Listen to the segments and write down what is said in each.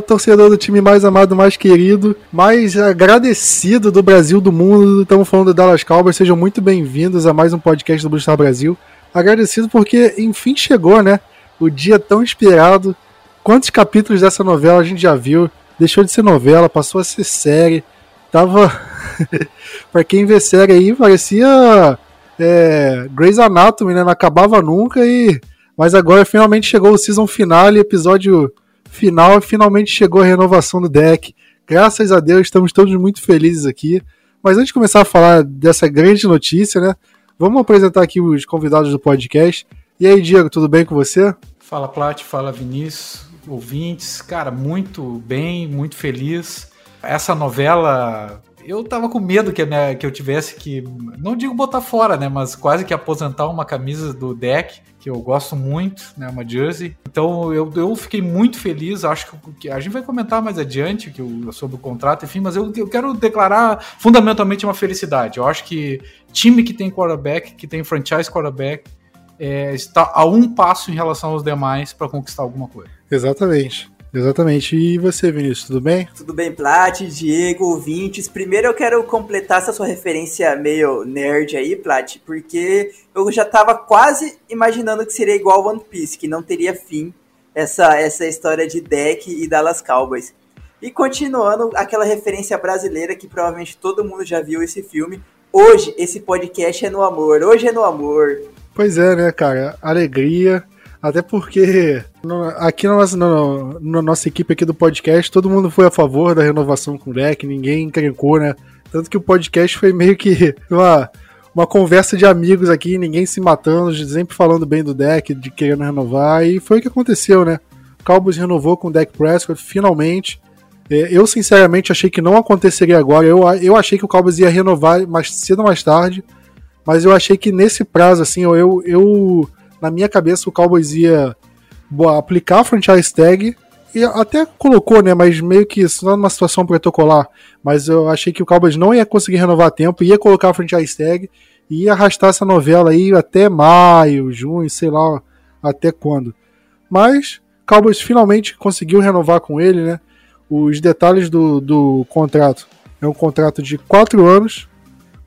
Torcedor do time mais amado, mais querido, mais agradecido do Brasil, do mundo. Estamos falando do Dallas Cowboys. Sejam muito bem-vindos a mais um podcast do Blue Brasil. Agradecido porque, enfim, chegou, né? O dia tão esperado. Quantos capítulos dessa novela a gente já viu? Deixou de ser novela, passou a ser série. Tava. pra quem vê série aí, parecia. É, Grey's Anatomy, né? Não acabava nunca e. Mas agora finalmente chegou o season final, episódio final finalmente chegou a renovação do deck. Graças a Deus, estamos todos muito felizes aqui. Mas antes de começar a falar dessa grande notícia, né? Vamos apresentar aqui os convidados do podcast. E aí, Diego, tudo bem com você? Fala, Plat, fala, Vinícius, ouvintes. Cara, muito bem, muito feliz. Essa novela eu tava com medo que, minha, que eu tivesse que, não digo botar fora, né, mas quase que aposentar uma camisa do deck, que eu gosto muito, né, uma jersey. Então eu, eu fiquei muito feliz, acho que a gente vai comentar mais adiante que eu, sobre o contrato, enfim, mas eu, eu quero declarar fundamentalmente uma felicidade. Eu acho que time que tem quarterback, que tem franchise quarterback, é, está a um passo em relação aos demais para conquistar alguma coisa. Exatamente. Exatamente. E você, Vinícius, tudo bem? Tudo bem, Plat, Diego, ouvintes. Primeiro eu quero completar essa sua referência meio nerd aí, Plat, porque eu já tava quase imaginando que seria igual One Piece, que não teria fim essa, essa história de deck e Dallas Cowboys. E continuando aquela referência brasileira que provavelmente todo mundo já viu esse filme. Hoje esse podcast é no amor, hoje é no amor. Pois é, né, cara? Alegria. Até porque no, aqui na nossa, no, na nossa equipe aqui do podcast, todo mundo foi a favor da renovação com o deck, ninguém encrencou, né? Tanto que o podcast foi meio que uma, uma conversa de amigos aqui, ninguém se matando, sempre falando bem do deck, de querendo renovar, e foi o que aconteceu, né? Cowboys renovou com o deck Prescott, finalmente. É, eu, sinceramente, achei que não aconteceria agora. Eu, eu achei que o Cowboys ia renovar mais cedo ou mais tarde, mas eu achei que nesse prazo, assim, eu, eu na minha cabeça o Cowboys ia aplicar a franchise tag e até colocou, né, mas meio que só numa situação protocolar, mas eu achei que o Cowboys não ia conseguir renovar a tempo, ia colocar a franchise tag e ia arrastar essa novela aí até maio, junho, sei lá, até quando. Mas Cowboys finalmente conseguiu renovar com ele, né? Os detalhes do, do contrato. É um contrato de 4 anos,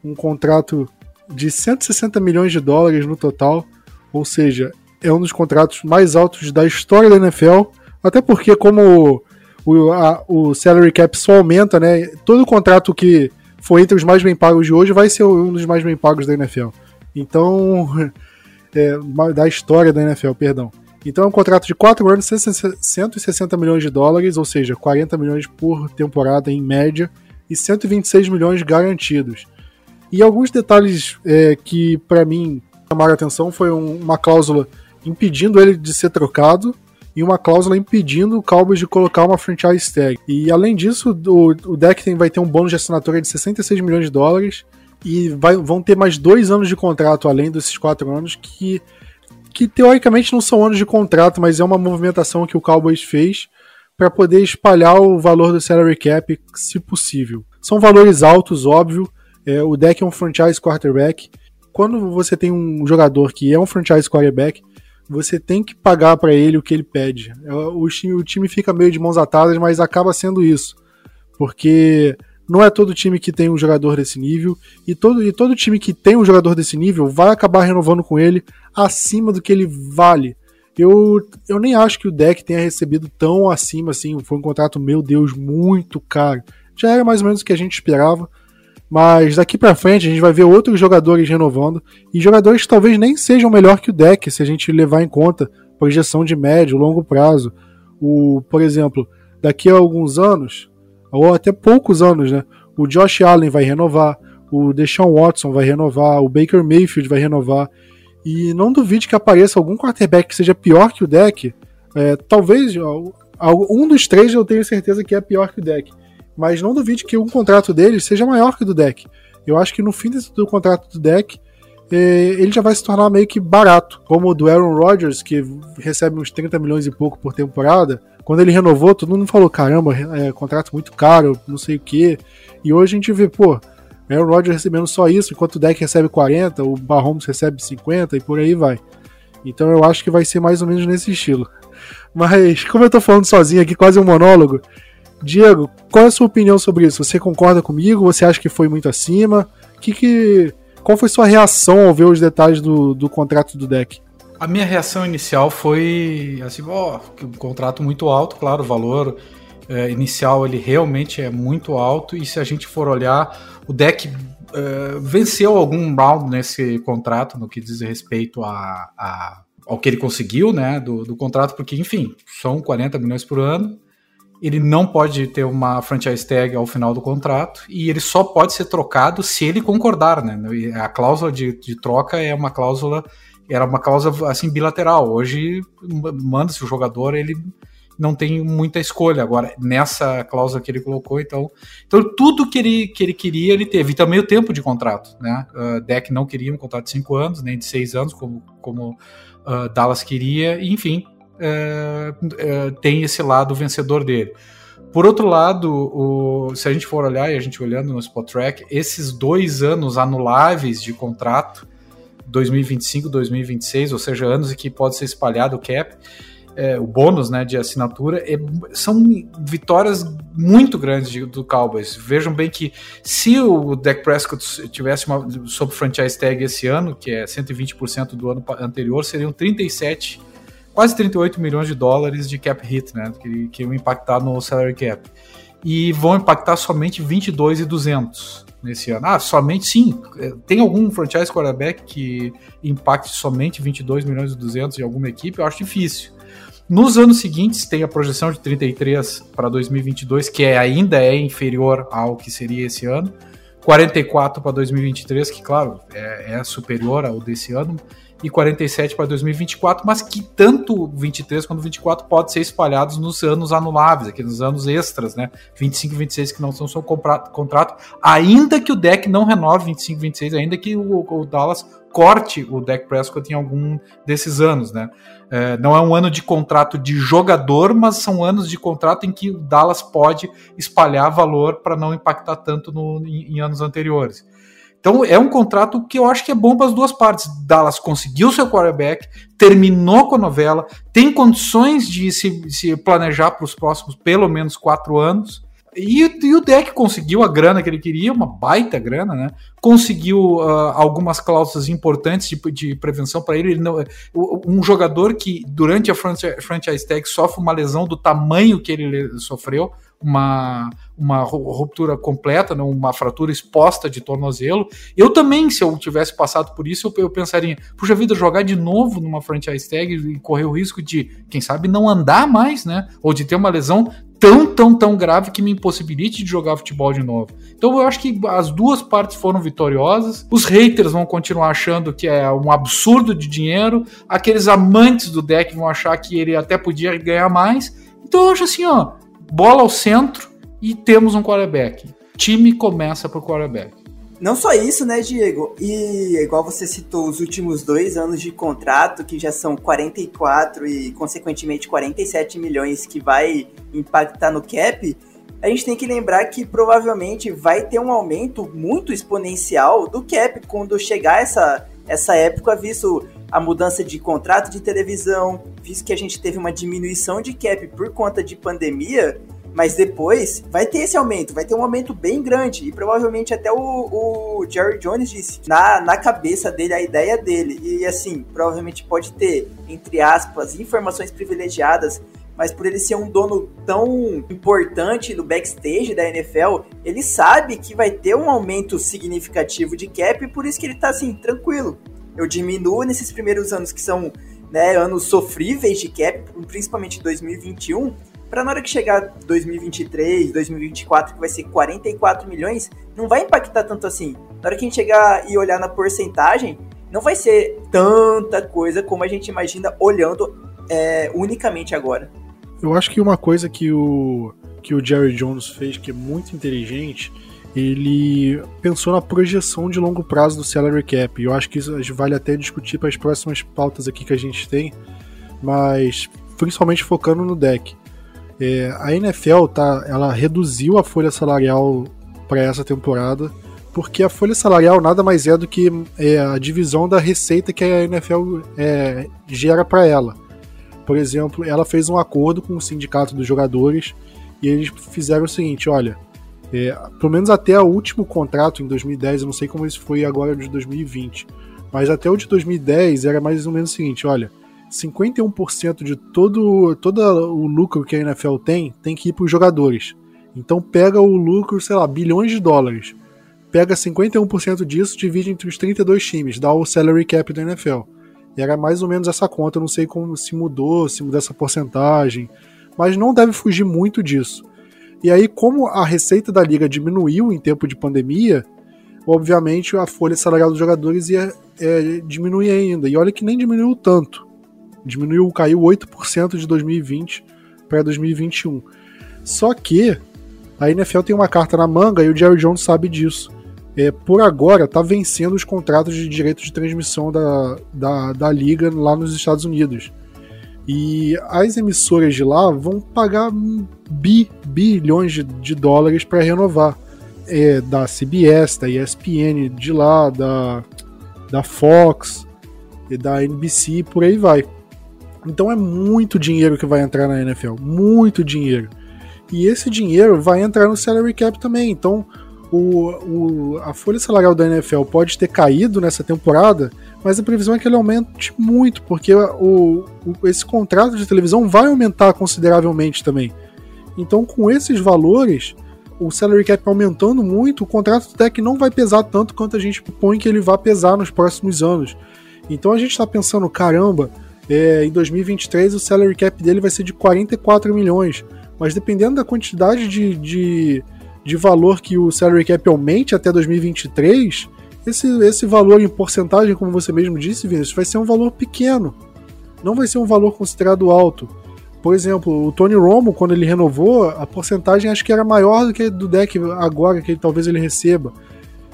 um contrato de 160 milhões de dólares no total, ou seja, é um dos contratos mais altos da história da NFL, até porque como o, a, o salary cap só aumenta, né? Todo contrato que for entre os mais bem pagos de hoje vai ser um dos mais bem pagos da NFL. Então, é, da história da NFL, perdão. Então é um contrato de 4 anos, 160 milhões de dólares, ou seja, 40 milhões por temporada em média, e 126 milhões garantidos. E alguns detalhes é, que para mim chamaram a atenção foi um, uma cláusula impedindo ele de ser trocado e uma cláusula impedindo o Cowboys de colocar uma franchise tag. E além disso, o, o deck tem, vai ter um bônus de assinatura de 66 milhões de dólares e vai, vão ter mais dois anos de contrato além desses quatro anos que, que teoricamente não são anos de contrato, mas é uma movimentação que o Cowboys fez para poder espalhar o valor do salary cap, se possível. São valores altos, óbvio. É, o deck é um franchise quarterback quando você tem um jogador que é um franchise quarterback, você tem que pagar para ele o que ele pede. É, o time, o time fica meio de mãos atadas, mas acaba sendo isso. Porque não é todo time que tem um jogador desse nível, e todo, e todo time que tem um jogador desse nível vai acabar renovando com ele acima do que ele vale. Eu, eu nem acho que o deck tenha recebido tão acima assim. Foi um contrato, meu Deus, muito caro. Já era mais ou menos o que a gente esperava. Mas daqui para frente a gente vai ver outros jogadores renovando e jogadores que talvez nem sejam melhor que o deck se a gente levar em conta projeção de médio, longo prazo. O, por exemplo, daqui a alguns anos, ou até poucos anos, né? O Josh Allen vai renovar, o Deshaun Watson vai renovar, o Baker Mayfield vai renovar. E não duvide que apareça algum quarterback que seja pior que o deck. É, talvez um dos três eu tenho certeza que é pior que o deck mas não duvide que um contrato dele seja maior que o do deck. Eu acho que no fim do contrato do deck, é, ele já vai se tornar meio que barato, como o do Aaron Rodgers, que recebe uns 30 milhões e pouco por temporada. Quando ele renovou, todo mundo falou: caramba, é contrato muito caro, não sei o que. E hoje a gente vê, pô, Aaron Rodgers recebendo só isso, enquanto o deck recebe 40, o Mahomes recebe 50 e por aí vai. Então eu acho que vai ser mais ou menos nesse estilo. Mas, como eu tô falando sozinho aqui, quase um monólogo, Diego, qual é a sua opinião sobre isso? Você concorda comigo? Você acha que foi muito acima? Que que, qual foi sua reação ao ver os detalhes do, do contrato do deck? A minha reação inicial foi assim, ó, oh, um contrato muito alto, claro, o valor é, inicial ele realmente é muito alto e se a gente for olhar, o deck é, venceu algum round nesse contrato no que diz respeito a, a ao que ele conseguiu, né, do, do contrato, porque enfim, são 40 milhões por ano, ele não pode ter uma franchise tag ao final do contrato e ele só pode ser trocado se ele concordar, né? A cláusula de, de troca é uma cláusula era uma cláusula assim bilateral. Hoje manda-se o jogador, ele não tem muita escolha. Agora, nessa cláusula que ele colocou, então. Então, tudo que ele, que ele queria, ele teve. E também o tempo de contrato. Né? Uh, Deck não queria um contrato de 5 anos, nem de 6 anos, como, como uh, Dallas queria. Enfim, uh, uh, tem esse lado vencedor dele. Por outro lado, o, se a gente for olhar, e a gente olhando no Spot Track, esses dois anos anuláveis de contrato 2025, 2026, ou seja, anos em que pode ser espalhado o cap, é, o bônus né, de assinatura, é, são vitórias muito grandes de, do Cowboys. Vejam bem que se o Dak Prescott tivesse uma sob franchise tag esse ano, que é 120% do ano anterior, seriam 37, quase 38 milhões de dólares de cap hit, né, que, que iam impactar no salary cap. E vão impactar somente 22,200 nesse ano. Ah, somente sim. É, tem algum franchise quarterback que impacte somente 22 milhões e 200 em alguma equipe? Eu acho difícil. Nos anos seguintes tem a projeção de 33 para 2022, que é, ainda é inferior ao que seria esse ano. 44 para 2023, que claro, é, é superior ao desse ano e 47 para 2024, mas que tanto 23 quanto 24 pode ser espalhados nos anos anuláveis, aqui nos anos extras, né? 25 e 26 que não são só contrato, ainda que o deck não renove 25 e 26, ainda que o, o Dallas corte o deck Prescott em algum desses anos, né? É, não é um ano de contrato de jogador, mas são anos de contrato em que o Dallas pode espalhar valor para não impactar tanto no, em, em anos anteriores. Então é um contrato que eu acho que é bom para as duas partes. Dallas conseguiu seu quarterback, terminou com a novela, tem condições de se, se planejar para os próximos pelo menos quatro anos. E, e, o deck conseguiu a grana que ele queria, uma baita grana, né? Conseguiu uh, algumas cláusulas importantes de, de prevenção para ele. ele não, um jogador que durante a franchise tag sofre uma lesão do tamanho que ele sofreu, uma, uma ruptura completa, né, uma fratura exposta de tornozelo. Eu também, se eu tivesse passado por isso, eu, eu pensaria, puxa vida, jogar de novo numa franchise tag e correr o risco de, quem sabe, não andar mais, né? Ou de ter uma lesão tão, tão, tão grave que me impossibilite de jogar futebol de novo. Então eu acho que as duas partes foram vitoriosas. Os haters vão continuar achando que é um absurdo de dinheiro. Aqueles amantes do deck vão achar que ele até podia ganhar mais. Então eu acho assim, ó, bola ao centro e temos um quarterback. Time começa por quarterback. Não só isso, né, Diego? E igual você citou os últimos dois anos de contrato, que já são 44 e, consequentemente, 47 milhões que vai impactar no cap, a gente tem que lembrar que provavelmente vai ter um aumento muito exponencial do cap quando chegar essa, essa época, visto a mudança de contrato de televisão, visto que a gente teve uma diminuição de cap por conta de pandemia, mas depois vai ter esse aumento, vai ter um aumento bem grande. E provavelmente até o, o Jerry Jones disse na, na cabeça dele, a ideia dele. E assim, provavelmente pode ter, entre aspas, informações privilegiadas. Mas por ele ser um dono tão importante do backstage da NFL, ele sabe que vai ter um aumento significativo de cap e por isso que ele tá assim, tranquilo. Eu diminuo nesses primeiros anos que são né, anos sofríveis de cap, principalmente 2021, para na hora que chegar 2023, 2024, que vai ser 44 milhões, não vai impactar tanto assim. Na hora que a gente chegar e olhar na porcentagem, não vai ser tanta coisa como a gente imagina olhando é, unicamente agora. Eu acho que uma coisa que o, que o Jerry Jones fez que é muito inteligente, ele pensou na projeção de longo prazo do salary cap. Eu acho que isso vale até discutir para as próximas pautas aqui que a gente tem, mas principalmente focando no deck. É, a NFL tá, ela reduziu a folha salarial para essa temporada, porque a folha salarial nada mais é do que é, a divisão da receita que a NFL é, gera para ela. Por exemplo, ela fez um acordo com o sindicato dos jogadores e eles fizeram o seguinte: olha, é, pelo menos até o último contrato em 2010, eu não sei como isso foi agora de 2020, mas até o de 2010 era mais ou menos o seguinte: olha, 51% de todo, todo o lucro que a NFL tem tem que ir para os jogadores. Então pega o lucro, sei lá, bilhões de dólares. Pega 51% disso, divide entre os 32 times, dá o salary cap da NFL. Era mais ou menos essa conta, eu não sei como se mudou, se mudou essa porcentagem, mas não deve fugir muito disso. E aí, como a receita da liga diminuiu em tempo de pandemia, obviamente a folha salarial dos jogadores ia é, diminuir ainda. E olha que nem diminuiu tanto. Diminuiu, caiu 8% de 2020 para 2021. Só que a NFL tem uma carta na manga e o Jerry Jones sabe disso. É, por agora, está vencendo os contratos de direito de transmissão da, da, da liga lá nos Estados Unidos. E as emissoras de lá vão pagar bi, bilhões de, de dólares para renovar. É, da CBS, da ESPN de lá, da, da Fox, e da NBC, por aí vai. Então é muito dinheiro que vai entrar na NFL, muito dinheiro. E esse dinheiro vai entrar no salary cap também. Então o, o, a folha salarial da NFL pode ter caído nessa temporada, mas a previsão é que ele aumente muito, porque o, o, esse contrato de televisão vai aumentar consideravelmente também. Então, com esses valores, o salary cap aumentando muito, o contrato do Tech não vai pesar tanto quanto a gente põe que ele vai pesar nos próximos anos. Então a gente está pensando, caramba, é, em 2023 o salary cap dele vai ser de 44 milhões. Mas dependendo da quantidade de, de, de valor que o salary cap aumente até 2023, esse, esse valor em porcentagem, como você mesmo disse, Vinícius, vai ser um valor pequeno. Não vai ser um valor considerado alto. Por exemplo, o Tony Romo, quando ele renovou, a porcentagem acho que era maior do que do deck agora, que talvez ele receba,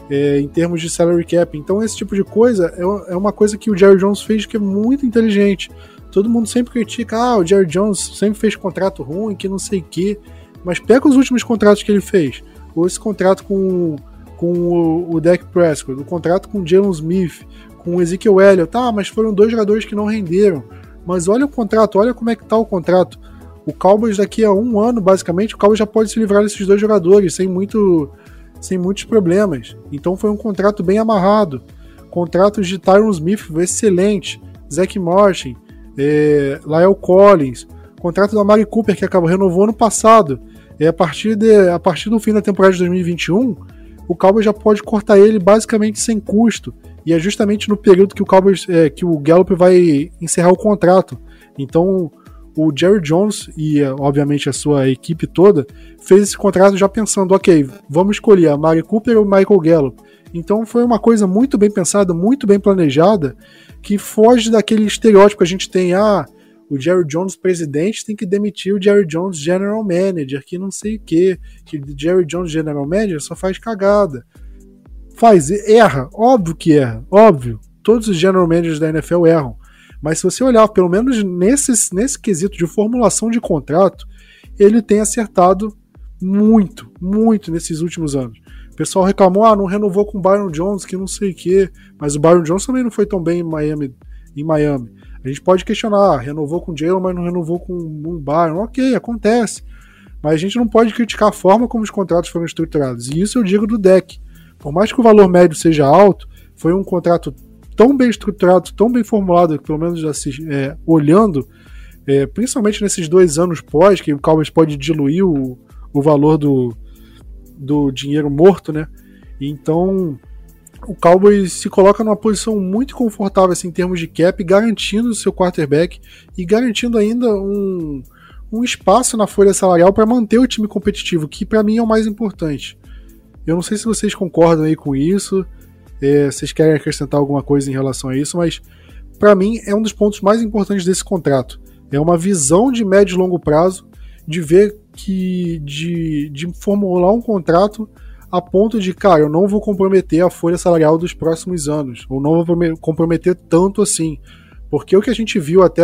é, em termos de salary cap. Então, esse tipo de coisa é, é uma coisa que o Jerry Jones fez que é muito inteligente. Todo mundo sempre critica, ah, o Jerry Jones sempre fez contrato ruim, que não sei o quê. Mas pega os últimos contratos que ele fez. Ou esse contrato com, com o, o Dak Prescott, o contrato com o Jalen Smith, com o Ezekiel Elliott. Tá, mas foram dois jogadores que não renderam. Mas olha o contrato, olha como é que tá o contrato. O Cowboys daqui a um ano, basicamente, o Cowboys já pode se livrar desses dois jogadores sem, muito, sem muitos problemas. Então foi um contrato bem amarrado. Contratos de Tyron Smith excelente. Zach Martin, é, Lyle Collins, contrato da Mari Cooper que acabou renovou ano passado. A partir, de, a partir do fim da temporada de 2021, o Cowboys já pode cortar ele basicamente sem custo. E é justamente no período que o Cowboys, é, que o Gallup vai encerrar o contrato. Então, o Jerry Jones e, obviamente, a sua equipe toda fez esse contrato já pensando, ok, vamos escolher a Mari Cooper ou o Michael Gallup. Então foi uma coisa muito bem pensada, muito bem planejada, que foge daquele estereótipo que a gente tem, ah, o Jerry Jones presidente tem que demitir o Jerry Jones general manager, que não sei o que, que Jerry Jones general manager só faz cagada. Faz, erra, óbvio que erra, óbvio. Todos os general managers da NFL erram. Mas se você olhar, pelo menos nesse, nesse quesito de formulação de contrato, ele tem acertado muito, muito nesses últimos anos pessoal reclamou, ah, não renovou com o Byron Jones, que não sei o quê. Mas o Byron Jones também não foi tão bem em Miami. Em Miami. A gente pode questionar, ah, renovou com o Jalen, mas não renovou com o Byron. Ok, acontece. Mas a gente não pode criticar a forma como os contratos foram estruturados. E isso eu digo do deck. Por mais que o valor médio seja alto, foi um contrato tão bem estruturado, tão bem formulado, que pelo menos assim, é, olhando, é, principalmente nesses dois anos pós, que o Cowboys pode diluir o, o valor do, do dinheiro morto, né? Então o Cowboys se coloca numa posição muito confortável assim, em termos de cap, garantindo o seu quarterback e garantindo ainda um, um espaço na folha salarial para manter o time competitivo, que para mim é o mais importante. Eu não sei se vocês concordam aí com isso, é, vocês querem acrescentar alguma coisa em relação a isso, mas para mim é um dos pontos mais importantes desse contrato. É uma visão de médio e longo prazo de ver que de, de formular um contrato a ponto de, cara, eu não vou comprometer a folha salarial dos próximos anos, ou não vou comprometer tanto assim. Porque o que a gente viu até,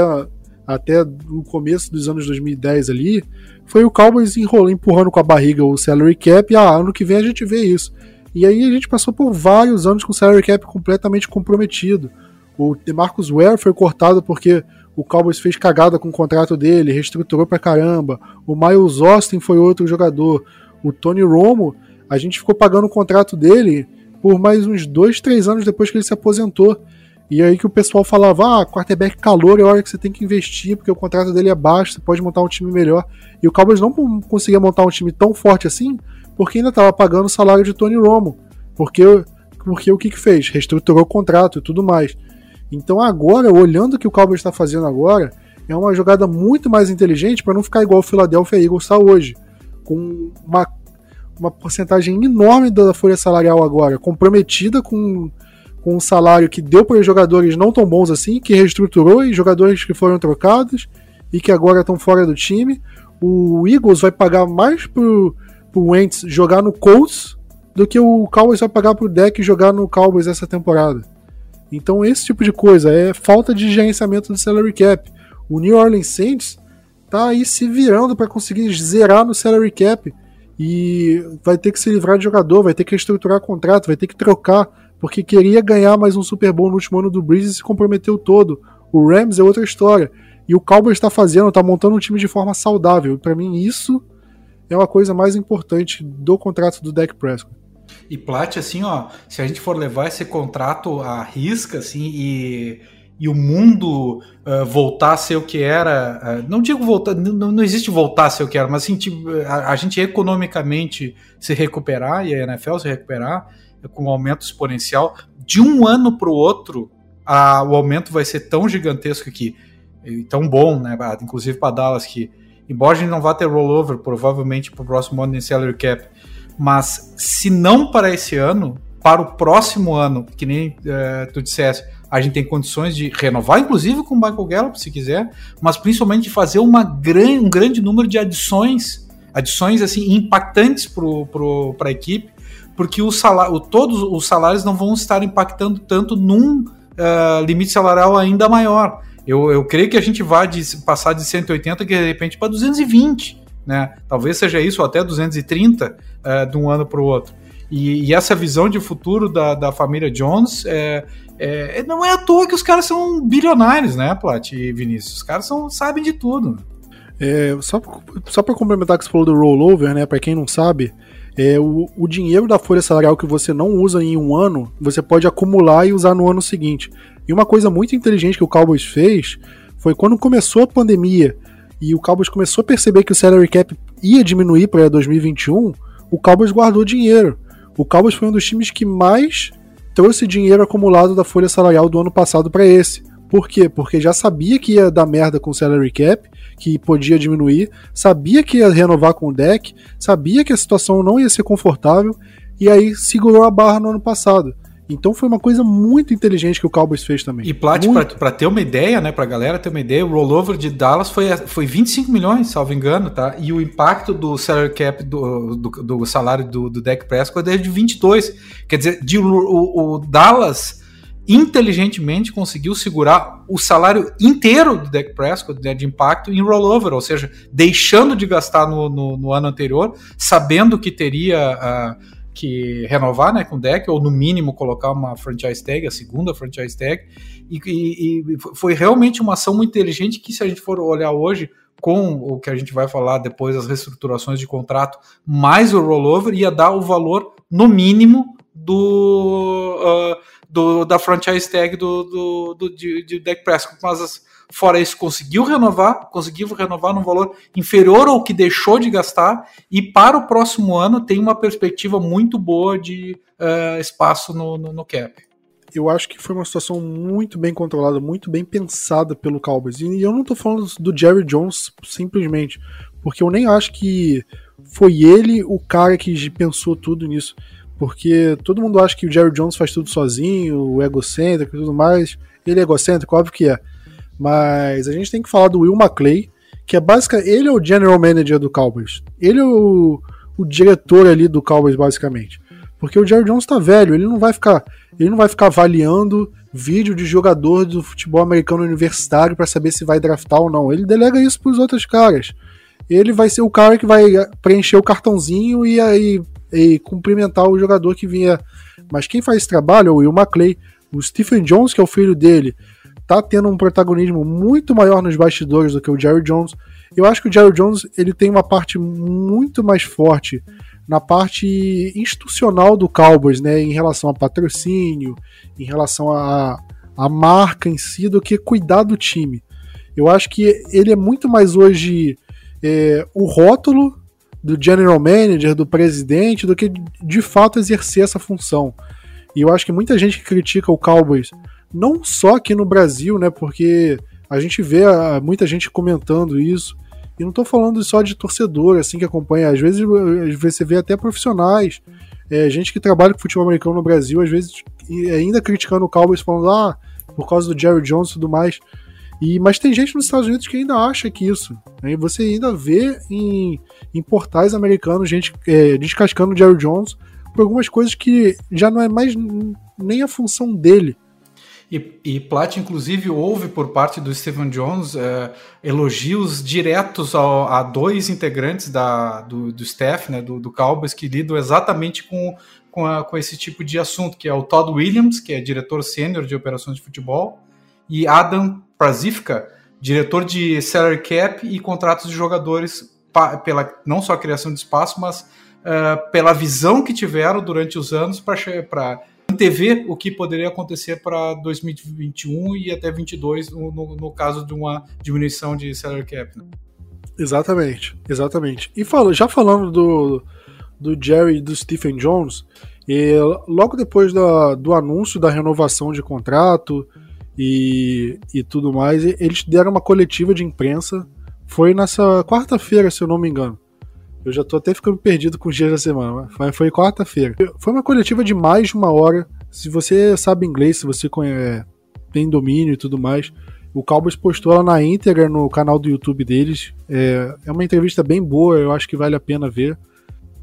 até o começo dos anos 2010 ali, foi o Cowboys enrolando, empurrando com a barriga o salary cap, e ah, ano que vem a gente vê isso. E aí a gente passou por vários anos com o salary cap completamente comprometido. O DeMarcus Ware foi cortado porque o Cowboys fez cagada com o contrato dele, reestruturou pra caramba. O Miles Austin foi outro jogador. O Tony Romo, a gente ficou pagando o contrato dele por mais uns dois, três anos depois que ele se aposentou. E aí que o pessoal falava, ah, quarterback calor é hora que você tem que investir, porque o contrato dele é baixo, você pode montar um time melhor. E o Cowboys não conseguia montar um time tão forte assim, porque ainda estava pagando o salário de Tony Romo. Porque, porque o que que fez? Reestruturou o contrato e tudo mais. Então agora, olhando o que o Cowboys está fazendo agora, é uma jogada muito mais inteligente para não ficar igual o Philadelphia Eagles está hoje, com uma, uma porcentagem enorme da folha salarial agora comprometida com com um salário que deu para jogadores não tão bons assim, que reestruturou e jogadores que foram trocados e que agora estão fora do time. O Eagles vai pagar mais pro, pro Wentz jogar no Colts do que o Cowboys vai pagar pro Deck jogar no Cowboys essa temporada. Então esse tipo de coisa é falta de gerenciamento do salary cap. O New Orleans Saints tá aí se virando para conseguir zerar no salary cap e vai ter que se livrar de jogador, vai ter que reestruturar contrato, vai ter que trocar porque queria ganhar mais um Super Bowl no último ano do Breeze e se comprometeu todo. O Rams é outra história. E o Cowboys está fazendo, está montando um time de forma saudável. Para mim, isso é uma coisa mais importante do contrato do Dak Prescott. E Plat, assim, ó, se a gente for levar esse contrato à risca, assim, e, e o mundo uh, voltar a ser o que era, uh, não digo voltar, não, não existe voltar a ser o que era, mas assim, tipo, a, a gente economicamente se recuperar e a NFL se recuperar, com um aumento exponencial, de um ano para o outro, a, o aumento vai ser tão gigantesco que e tão bom, né? Inclusive para Dallas que, embora a gente não vá ter rollover, provavelmente para o próximo ano em salary cap, mas se não para esse ano, para o próximo ano, que nem uh, tu dissesse, a gente tem condições de renovar, inclusive com o Michael Gallup, se quiser, mas principalmente de fazer uma gran, um grande número de adições, adições assim impactantes para a equipe, porque o salário, todos os salários não vão estar impactando tanto num uh, limite salarial ainda maior. Eu, eu creio que a gente vai de, passar de 180 de repente para 220, né? Talvez seja isso, ou até 230 uh, eh, de um ano para o outro. E, e, essa visão de futuro da, da família Jones é, é, não é à toa que os caras são bilionários, né, Plat e Vinícius? Os caras são, sabem de tudo. É, só só para complementar que você falou do rollover, né? Para quem não sabe, é, o, o dinheiro da folha salarial que você não usa em um ano, você pode acumular e usar no ano seguinte. E uma coisa muito inteligente que o Cowboys fez foi quando começou a pandemia e o Cowboys começou a perceber que o salary cap ia diminuir para 2021, o Cowboys guardou dinheiro. O Cowboys foi um dos times que mais trouxe dinheiro acumulado da folha salarial do ano passado para esse. Por quê? Porque já sabia que ia dar merda com o salary cap que podia diminuir, sabia que ia renovar com o deck, sabia que a situação não ia ser confortável e aí segurou a barra no ano passado. Então foi uma coisa muito inteligente que o Cowboys fez também. E Plat, para ter uma ideia, né, pra galera ter uma ideia, o rollover de Dallas foi, foi 25 milhões, salvo engano, tá? E o impacto do salary cap, do, do, do salário do, do Dak Prescott é de 22. Quer dizer, de, o, o Dallas inteligentemente conseguiu segurar o salário inteiro do Dak Prescott né, de impacto em rollover, ou seja, deixando de gastar no, no, no ano anterior, sabendo que teria uh, que renovar né, com o deck, ou no mínimo colocar uma franchise tag, a segunda franchise tag, e, e, e foi realmente uma ação muito inteligente que se a gente for olhar hoje, com o que a gente vai falar depois, as reestruturações de contrato, mais o rollover, ia dar o valor no mínimo do... Uh, do, da franchise tag do, do, do de, de Dak Prescott, mas fora isso conseguiu renovar, conseguiu renovar num valor inferior ao que deixou de gastar e para o próximo ano tem uma perspectiva muito boa de uh, espaço no, no, no, cap. Eu acho que foi uma situação muito bem controlada, muito bem pensada pelo Cowboys. E eu não estou falando do Jerry Jones simplesmente, porque eu nem acho que foi ele o cara que pensou tudo nisso. Porque todo mundo acha que o Jerry Jones faz tudo sozinho, o egocêntrico e tudo mais. Ele é egocêntrico, óbvio que é. Mas a gente tem que falar do Will McClay, que é basicamente. Ele é o general manager do Cowboys. Ele é o, o diretor ali do Cowboys, basicamente. Porque o Jerry Jones tá velho, ele não vai ficar. Ele não vai ficar avaliando vídeo de jogador do futebol americano universitário para saber se vai draftar ou não. Ele delega isso pros outros caras. Ele vai ser o cara que vai preencher o cartãozinho e aí e cumprimentar o jogador que vinha. Mas quem faz esse trabalho é o Will McClay. O Stephen Jones, que é o filho dele, tá tendo um protagonismo muito maior nos bastidores do que o Jerry Jones. Eu acho que o Jerry Jones ele tem uma parte muito mais forte na parte institucional do Cowboys, né, em relação a patrocínio, em relação a, a marca em si, do que cuidar do time. Eu acho que ele é muito mais hoje é, o rótulo do general manager, do presidente, do que de fato exercer essa função. E eu acho que muita gente que critica o Cowboys, não só aqui no Brasil, né, porque a gente vê muita gente comentando isso, e não estou falando só de torcedor, assim, que acompanha. Às vezes você vê até profissionais, é, gente que trabalha com futebol americano no Brasil, às vezes ainda criticando o Cowboys, falando, ah, por causa do Jerry Jones e tudo mais. E, mas tem gente nos Estados Unidos que ainda acha que isso. Né? Você ainda vê em, em portais americanos gente é, descascando o Jerry Jones por algumas coisas que já não é mais nem a função dele. E, e Platt, inclusive, houve por parte do Stephen Jones é, elogios diretos ao, a dois integrantes da, do, do staff, né, do, do Cowboys, que lidam exatamente com, com, a, com esse tipo de assunto, que é o Todd Williams, que é diretor sênior de operações de futebol, e Adam Prazifica, diretor de salary cap e contratos de jogadores, pela não só a criação de espaço, mas uh, pela visão que tiveram durante os anos para antever o que poderia acontecer para 2021 e até 2022 no, no, caso de uma diminuição de salary cap. Né? Exatamente, exatamente. E falo, já falando do, do Jerry e do Stephen Jones, e logo depois da, do anúncio da renovação de contrato e, e tudo mais, eles deram uma coletiva de imprensa. Foi nessa quarta-feira, se eu não me engano. Eu já tô até ficando perdido com os dias da semana, mas foi quarta-feira. Foi uma coletiva de mais de uma hora. Se você sabe inglês, se você conhece, tem domínio e tudo mais, o Cowboys postou ela na íntegra no canal do YouTube deles. É, é uma entrevista bem boa, eu acho que vale a pena ver.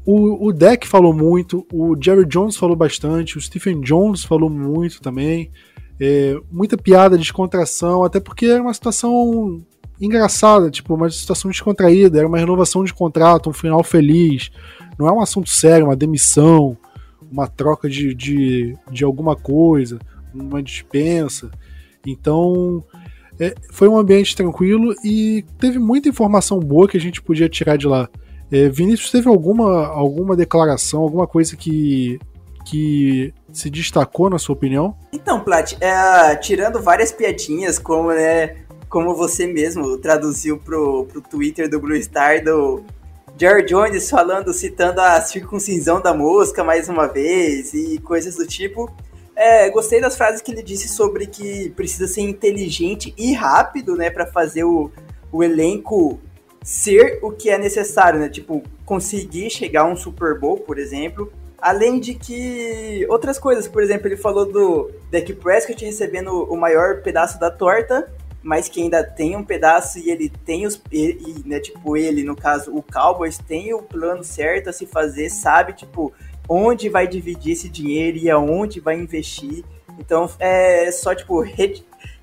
O, o Deck falou muito, o Jerry Jones falou bastante, o Stephen Jones falou muito também. É, muita piada, descontração, até porque era uma situação engraçada, tipo, uma situação descontraída, era uma renovação de contrato, um final feliz. Não é um assunto sério, uma demissão, uma troca de, de, de alguma coisa, uma dispensa. Então, é, foi um ambiente tranquilo e teve muita informação boa que a gente podia tirar de lá. É, Vinícius, teve alguma, alguma declaração, alguma coisa que, que se destacou na sua opinião? Então, Plat, é, tirando várias piadinhas, como né, como você mesmo traduziu pro, pro Twitter do Blue Star, do Jerry Jones falando, citando a circuncisão da mosca mais uma vez e coisas do tipo. É, gostei das frases que ele disse sobre que precisa ser inteligente e rápido, né, para fazer o, o elenco ser o que é necessário, né? Tipo, conseguir chegar a um Super Bowl, por exemplo. Além de que outras coisas, por exemplo, ele falou do Dak Prescott recebendo o maior pedaço da torta mas que ainda tem um pedaço e ele tem os. E, né, tipo, ele, no caso, o Cowboys, tem o plano certo a se fazer, sabe, tipo, onde vai dividir esse dinheiro e aonde vai investir. Então, é só, tipo,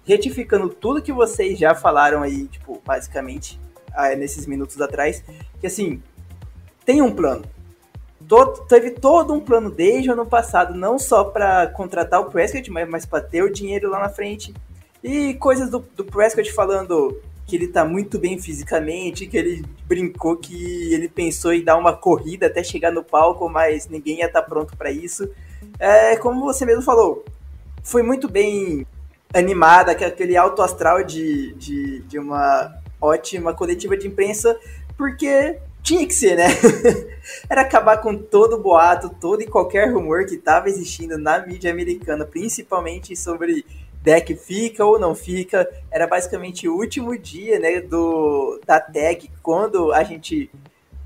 retificando tudo que vocês já falaram aí, tipo, basicamente, ah, nesses minutos atrás, que assim, tem um plano. Todo, teve todo um plano desde o ano passado, não só para contratar o Prescott, mas, mas para ter o dinheiro lá na frente e coisas do, do Prescott falando que ele tá muito bem fisicamente, que ele brincou que ele pensou em dar uma corrida até chegar no palco, mas ninguém ia estar tá pronto para isso. É, como você mesmo falou, foi muito bem animada, aquele alto astral de, de, de uma ótima coletiva de imprensa, porque tinha que ser, né? Era acabar com todo boato, todo e qualquer rumor que estava existindo na mídia americana, principalmente sobre deck fica ou não fica. Era basicamente o último dia né, do, da tag, quando a gente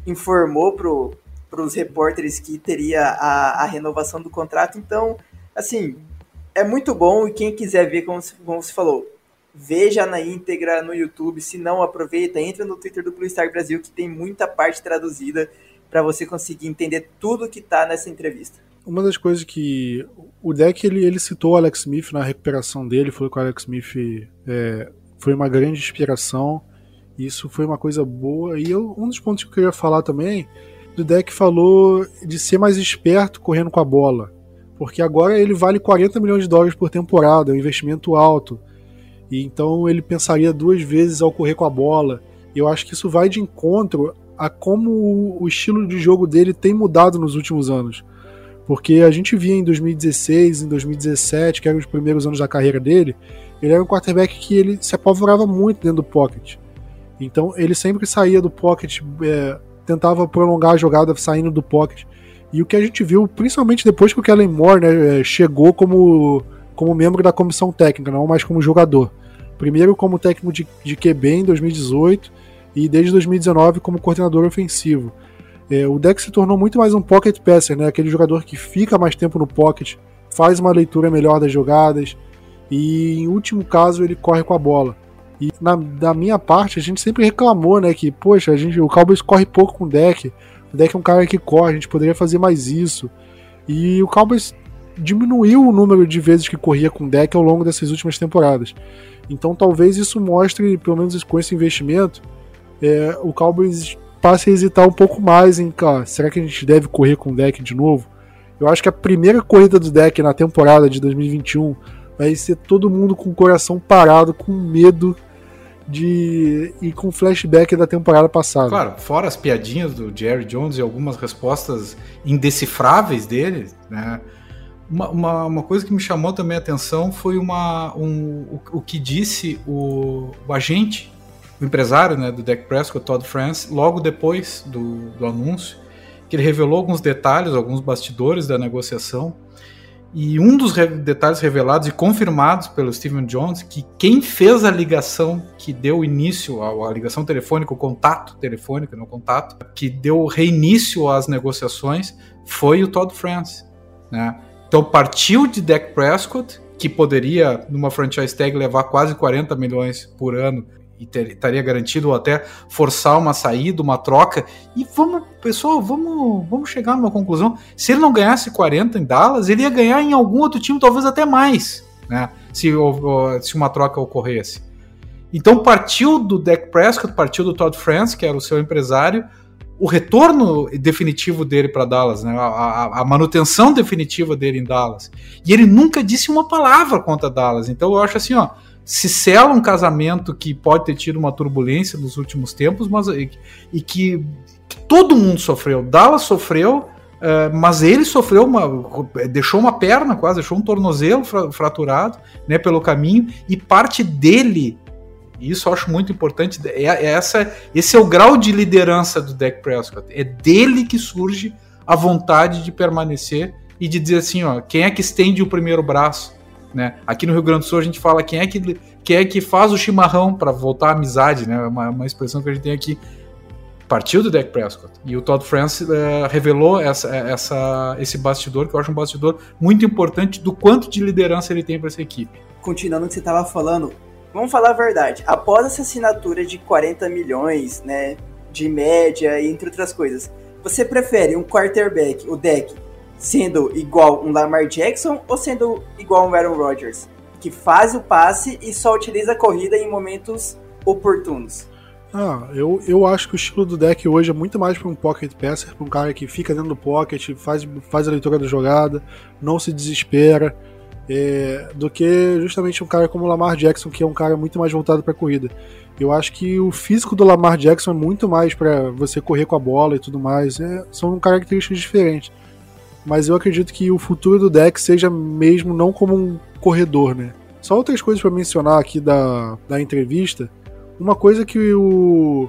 informou para os repórteres que teria a, a renovação do contrato. Então, assim, é muito bom e quem quiser ver, como, como você falou, veja na íntegra no YouTube. Se não, aproveita, entra no Twitter do Blue Star Brasil, que tem muita parte traduzida para você conseguir entender tudo que está nessa entrevista uma das coisas que o deck ele, ele citou o Alex Smith na recuperação dele, falou que o Alex Smith é, foi uma grande inspiração. Isso foi uma coisa boa. E eu, um dos pontos que eu queria falar também, do deck falou de ser mais esperto correndo com a bola. porque agora ele vale 40 milhões de dólares por temporada, é um investimento alto. E então ele pensaria duas vezes ao correr com a bola. Eu acho que isso vai de encontro a como o estilo de jogo dele tem mudado nos últimos anos. Porque a gente via em 2016, em 2017, que eram os primeiros anos da carreira dele, ele era um quarterback que ele se apavorava muito dentro do pocket. Então ele sempre saía do pocket, é, tentava prolongar a jogada saindo do pocket. E o que a gente viu, principalmente depois que o Kellen Moore né, é, chegou como, como membro da comissão técnica, não mais como jogador. Primeiro como técnico de, de QB em 2018 e desde 2019 como coordenador ofensivo. É, o deck se tornou muito mais um pocket passer, né? aquele jogador que fica mais tempo no pocket, faz uma leitura melhor das jogadas e, em último caso, ele corre com a bola. E na, da minha parte, a gente sempre reclamou, né, que, poxa, a gente, o Cowboys corre pouco com o deck, o deck é um cara que corre, a gente poderia fazer mais isso. E o Cowboys diminuiu o número de vezes que corria com o deck ao longo dessas últimas temporadas. Então talvez isso mostre, pelo menos com esse investimento, é, o Cowboys passe a hesitar um pouco mais em, cara, será que a gente deve correr com o deck de novo? Eu acho que a primeira corrida do deck na temporada de 2021 vai ser todo mundo com o coração parado, com medo de e com flashback da temporada passada. Claro, fora as piadinhas do Jerry Jones e algumas respostas indecifráveis dele, né? Uma, uma, uma, coisa que me chamou também a atenção foi uma, um, o, o que disse o, o, agente, o empresário né, do Dak Prescott, Todd France, logo depois do, do anúncio, que ele revelou alguns detalhes, alguns bastidores da negociação, e um dos re detalhes revelados e confirmados pelo Steven Jones, que quem fez a ligação que deu início à, ligação telefônica, o contato telefônico, não contato, que deu reinício às negociações, foi o Todd France. Né? Então partiu de Dak Prescott, que poderia, numa franchise tag, levar quase 40 milhões por ano e ter, estaria garantido ou até forçar uma saída, uma troca. E vamos, pessoal, vamos, vamos chegar numa conclusão. Se ele não ganhasse 40 em Dallas, ele ia ganhar em algum outro time, talvez até mais, né? Se, se uma troca ocorresse. Então partiu do Dak Prescott, partiu do Todd France, que era o seu empresário, o retorno definitivo dele para Dallas, né? A, a, a, manutenção definitiva dele em Dallas. E ele nunca disse uma palavra contra Dallas. Então eu acho assim, ó, se sela um casamento que pode ter tido uma turbulência nos últimos tempos, mas e, e que, que, todo mundo sofreu. Dallas sofreu, uh, mas ele sofreu uma, deixou uma perna quase, deixou um tornozelo fra, fraturado, né, pelo caminho e parte dele. Isso eu acho muito importante. É, é essa, esse é o grau de liderança do Dak Prescott. É dele que surge a vontade de permanecer e de dizer assim, ó, quem é que estende o primeiro braço? Né? Aqui no Rio Grande do Sul a gente fala quem é que, quem é que faz o chimarrão para voltar à amizade, né? Uma, uma expressão que a gente tem aqui. Partiu do Dak Prescott. E o Todd France uh, revelou essa, essa, esse bastidor, que eu acho um bastidor muito importante do quanto de liderança ele tem para essa equipe. Continuando o que você estava falando, vamos falar a verdade. Após essa assinatura de 40 milhões, né, de média, entre outras coisas, você prefere um quarterback, o deck, sendo igual um Lamar Jackson ou sendo igual um Aaron Rodgers, que faz o passe e só utiliza a corrida em momentos oportunos. Ah, eu, eu acho que o estilo do deck hoje é muito mais para um pocket passer, para um cara que fica dentro do pocket, faz, faz a leitura da jogada, não se desespera, é, do que justamente um cara como o Lamar Jackson, que é um cara muito mais voltado para a corrida. Eu acho que o físico do Lamar Jackson é muito mais para você correr com a bola e tudo mais. É, são características diferentes mas eu acredito que o futuro do deck seja mesmo não como um corredor, né? Só outras coisas para mencionar aqui da, da entrevista. Uma coisa que o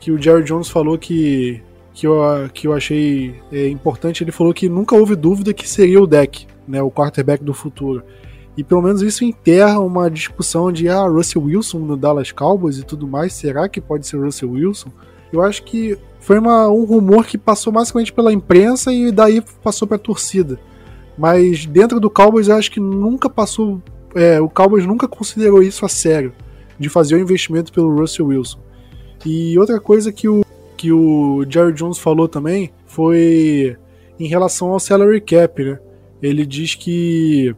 que o Jerry Jones falou que que eu, que eu achei é, importante, ele falou que nunca houve dúvida que seria o deck, né, o quarterback do futuro. E pelo menos isso enterra uma discussão de ah, Russell Wilson no Dallas Cowboys e tudo mais, será que pode ser Russell Wilson? Eu acho que foi uma, um rumor que passou basicamente pela imprensa e daí passou para a torcida. Mas dentro do Cowboys eu acho que nunca passou. É, o Cowboys nunca considerou isso a sério, de fazer o investimento pelo Russell Wilson. E outra coisa que o, que o Jerry Jones falou também foi em relação ao salary cap, né? Ele diz que.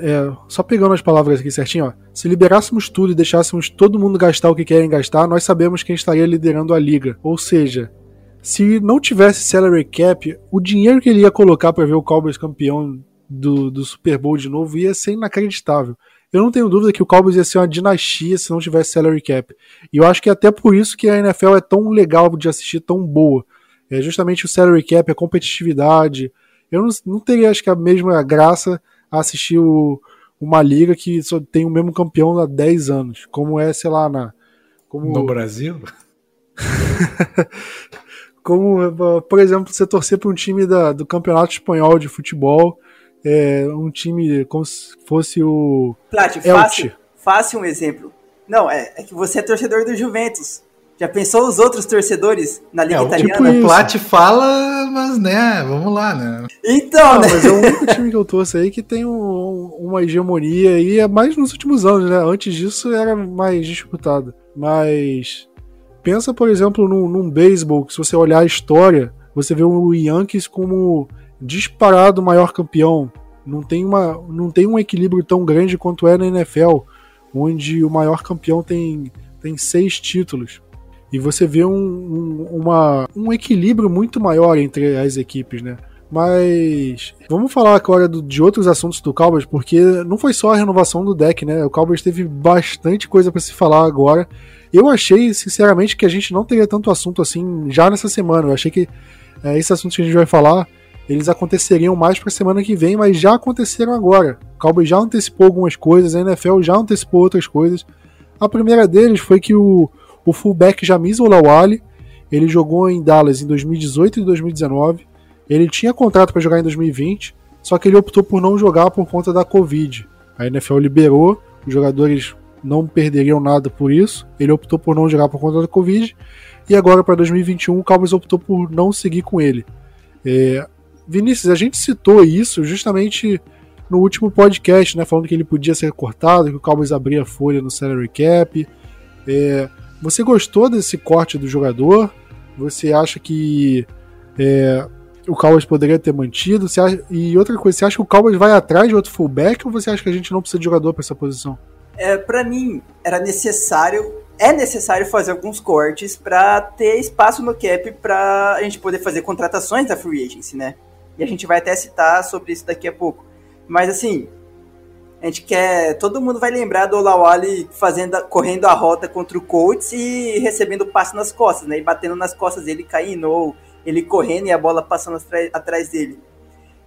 É, só pegando as palavras aqui certinho, ó. Se liberássemos tudo e deixássemos todo mundo gastar o que querem gastar, nós sabemos quem estaria liderando a liga. Ou seja, se não tivesse salary cap, o dinheiro que ele ia colocar para ver o Cowboys campeão do, do Super Bowl de novo ia ser inacreditável. Eu não tenho dúvida que o Cowboys ia ser uma dinastia se não tivesse salary cap. E eu acho que é até por isso que a NFL é tão legal de assistir, tão boa. É justamente o salary cap, a competitividade. Eu não, não teria, acho que, a mesma graça a assistir o, uma liga que só tem o mesmo campeão há 10 anos, como é, sei lá, na. Como... No Brasil? como, por exemplo, você torcer para um time da, do Campeonato Espanhol de Futebol, é, um time como se fosse o. Plat, fácil, fácil um exemplo. Não, é, é, que você é torcedor do Juventus. Já pensou os outros torcedores na Liga é, Italiana? Tipo o Plat fala, mas né, vamos lá, né? Então, Não, né? Mas é o único time que eu torço aí que tem um, uma hegemonia e é mais nos últimos anos, né? Antes disso era mais disputado. Mas pensa, por exemplo, num, num beisebol, que se você olhar a história, você vê o Yankees como disparado maior campeão. Não tem, uma, não tem um equilíbrio tão grande quanto é na NFL, onde o maior campeão tem, tem seis títulos e você vê um, um, uma, um equilíbrio muito maior entre as equipes, né? Mas vamos falar agora do, de outros assuntos do Cowboys, porque não foi só a renovação do deck, né? O Cowboys teve bastante coisa para se falar agora. Eu achei, sinceramente, que a gente não teria tanto assunto assim já nessa semana. Eu achei que é, esses assuntos que a gente vai falar, eles aconteceriam mais para semana que vem, mas já aconteceram agora. O Cowboys já antecipou algumas coisas, a NFL já antecipou outras coisas. A primeira deles foi que o, o fullback Jamis Olawale, ele jogou em Dallas em 2018 e 2019. Ele tinha contrato para jogar em 2020, só que ele optou por não jogar por conta da Covid. A NFL liberou, os jogadores não perderiam nada por isso. Ele optou por não jogar por conta da Covid. E agora para 2021 o Cowboys optou por não seguir com ele. É, Vinícius, a gente citou isso justamente no último podcast, né, falando que ele podia ser cortado, que o Cowboys abria folha no salary cap. É, você gostou desse corte do jogador? Você acha que é, o Cowboys poderia ter mantido? Acha, e outra coisa, você acha que o Cowboys vai atrás de outro fullback ou você acha que a gente não precisa de jogador para essa posição? É, para mim, era necessário, é necessário fazer alguns cortes para ter espaço no cap para a gente poder fazer contratações da free agency, né? E a gente vai até citar sobre isso daqui a pouco. Mas assim, a gente quer. Todo mundo vai lembrar do Olawale fazendo, correndo a rota contra o Colts e recebendo passe nas costas, né? E batendo nas costas dele caindo, ou ele correndo e a bola passando atrás dele.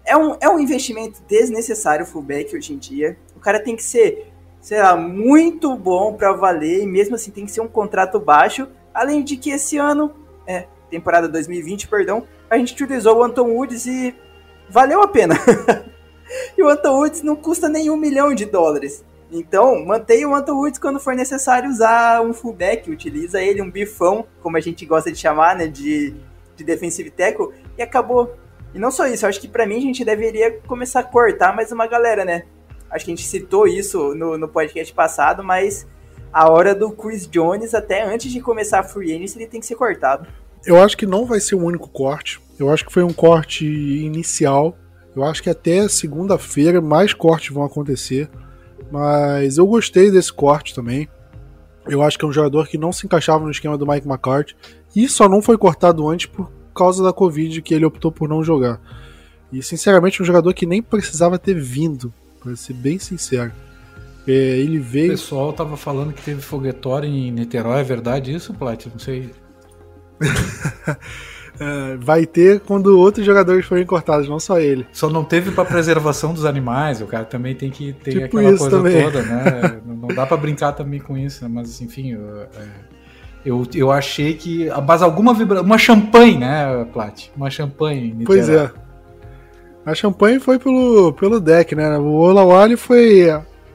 É um, é um investimento desnecessário o fullback hoje em dia. O cara tem que ser, sei lá, muito bom para valer, e mesmo assim tem que ser um contrato baixo. Além de que esse ano, é, temporada 2020, perdão, a gente utilizou o Anton Woods e valeu a pena. E o Anton Woods não custa nem um milhão de dólares. Então, mantenha o Anton Woods quando for necessário usar um fullback, utiliza ele, um bifão, como a gente gosta de chamar, né, de, de defensive tackle, e acabou. E não só isso, acho que para mim a gente deveria começar a cortar mais uma galera, né? Acho que a gente citou isso no, no podcast passado, mas a hora do Chris Jones, até antes de começar a free agency, ele tem que ser cortado. Eu acho que não vai ser o único corte. Eu acho que foi um corte inicial eu acho que até segunda-feira mais cortes vão acontecer. Mas eu gostei desse corte também. Eu acho que é um jogador que não se encaixava no esquema do Mike McCarthy. E só não foi cortado antes por causa da Covid, que ele optou por não jogar. E sinceramente, um jogador que nem precisava ter vindo, para ser bem sincero. É, ele veio. O pessoal tava falando que teve foguetório em Niterói, é verdade isso, Plat? Não sei. É, vai ter quando outros jogadores forem cortados, não só ele. Só não teve para preservação dos animais, o cara também tem que ter tipo aquela coisa também. toda, né? não dá para brincar também com isso, né? mas enfim, eu, é, eu, eu achei que. Mas alguma vibração. Uma champanhe, né, Plat? Uma champanhe. Pois é. A champanhe foi pelo, pelo deck, né? O Olawale foi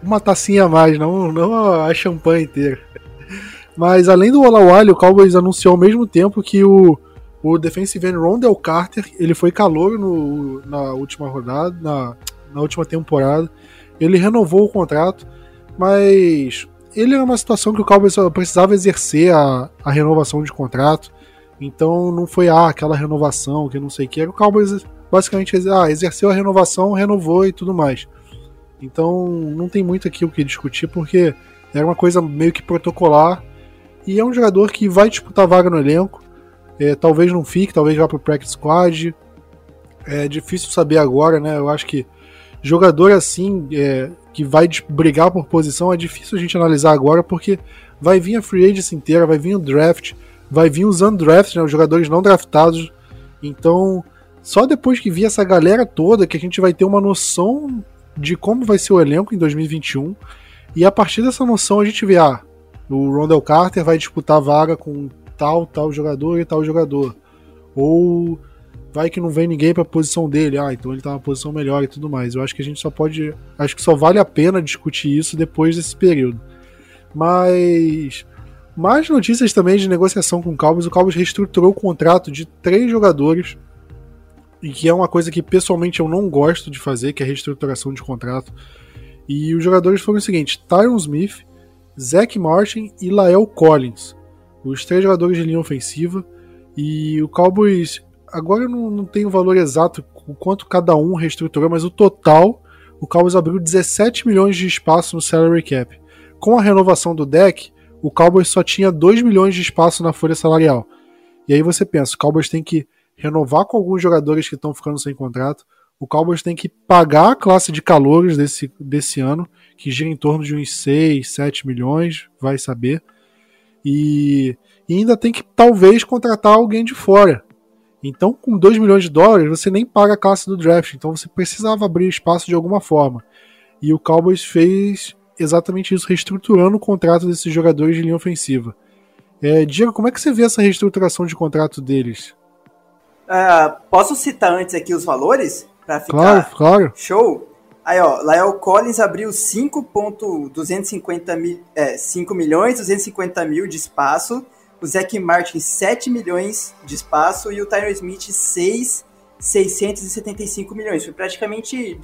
uma tacinha a mais, não, não a champanhe inteira. Mas além do Olawale, o Cowboys anunciou ao mesmo tempo que o o defensive end Rondell Carter, ele foi calor no, na última rodada, na, na última temporada. Ele renovou o contrato, mas ele era uma situação que o Cowboys precisava exercer a, a renovação de contrato. Então não foi ah, aquela renovação que não sei o que. O Cowboys basicamente ah, exerceu a renovação, renovou e tudo mais. Então não tem muito aqui o que discutir, porque era uma coisa meio que protocolar. E é um jogador que vai disputar vaga no elenco. É, talvez não fique, talvez vá para o Practice Squad. É difícil saber agora, né? Eu acho que jogador assim, é, que vai brigar por posição, é difícil a gente analisar agora, porque vai vir a free agency inteira, vai vir o draft, vai vir os undrafted, né, os jogadores não draftados. Então, só depois que vir essa galera toda que a gente vai ter uma noção de como vai ser o elenco em 2021. E a partir dessa noção a gente vê, ah, o Rondell Carter vai disputar vaga com tal, tal jogador e tal jogador. Ou vai que não vem ninguém para a posição dele, ah, então ele tá numa posição melhor e tudo mais. Eu acho que a gente só pode, acho que só vale a pena discutir isso depois desse período. Mas mais notícias também de negociação com o Cowboys. O Cowboys reestruturou o contrato de três jogadores e que é uma coisa que pessoalmente eu não gosto de fazer, que é reestruturação de contrato. E os jogadores foram o seguinte: Tyron Smith, Zach Martin e Lael Collins. Os três jogadores de linha ofensiva. E o Cowboys, agora eu não, não tenho o valor exato o quanto cada um reestruturou, mas o total, o Cowboys abriu 17 milhões de espaço no salary cap. Com a renovação do deck, o Cowboys só tinha 2 milhões de espaço na folha salarial. E aí você pensa, o Cowboys tem que renovar com alguns jogadores que estão ficando sem contrato. O Cowboys tem que pagar a classe de calores desse, desse ano, que gira em torno de uns 6, 7 milhões, vai saber. E, e ainda tem que talvez contratar alguém de fora. Então, com 2 milhões de dólares, você nem paga a classe do draft. Então, você precisava abrir espaço de alguma forma. E o Cowboys fez exatamente isso, reestruturando o contrato desses jogadores de linha ofensiva. É, Diego, como é que você vê essa reestruturação de contrato deles? Uh, posso citar antes aqui os valores? Pra ficar claro, claro. show? Aí, ó, Lael Collins abriu 5.250 mil, é, 5 milhões 250 mil de espaço, o Zac Martin 7 milhões de espaço e o Tyron Smith 6 675 milhões. Foi praticamente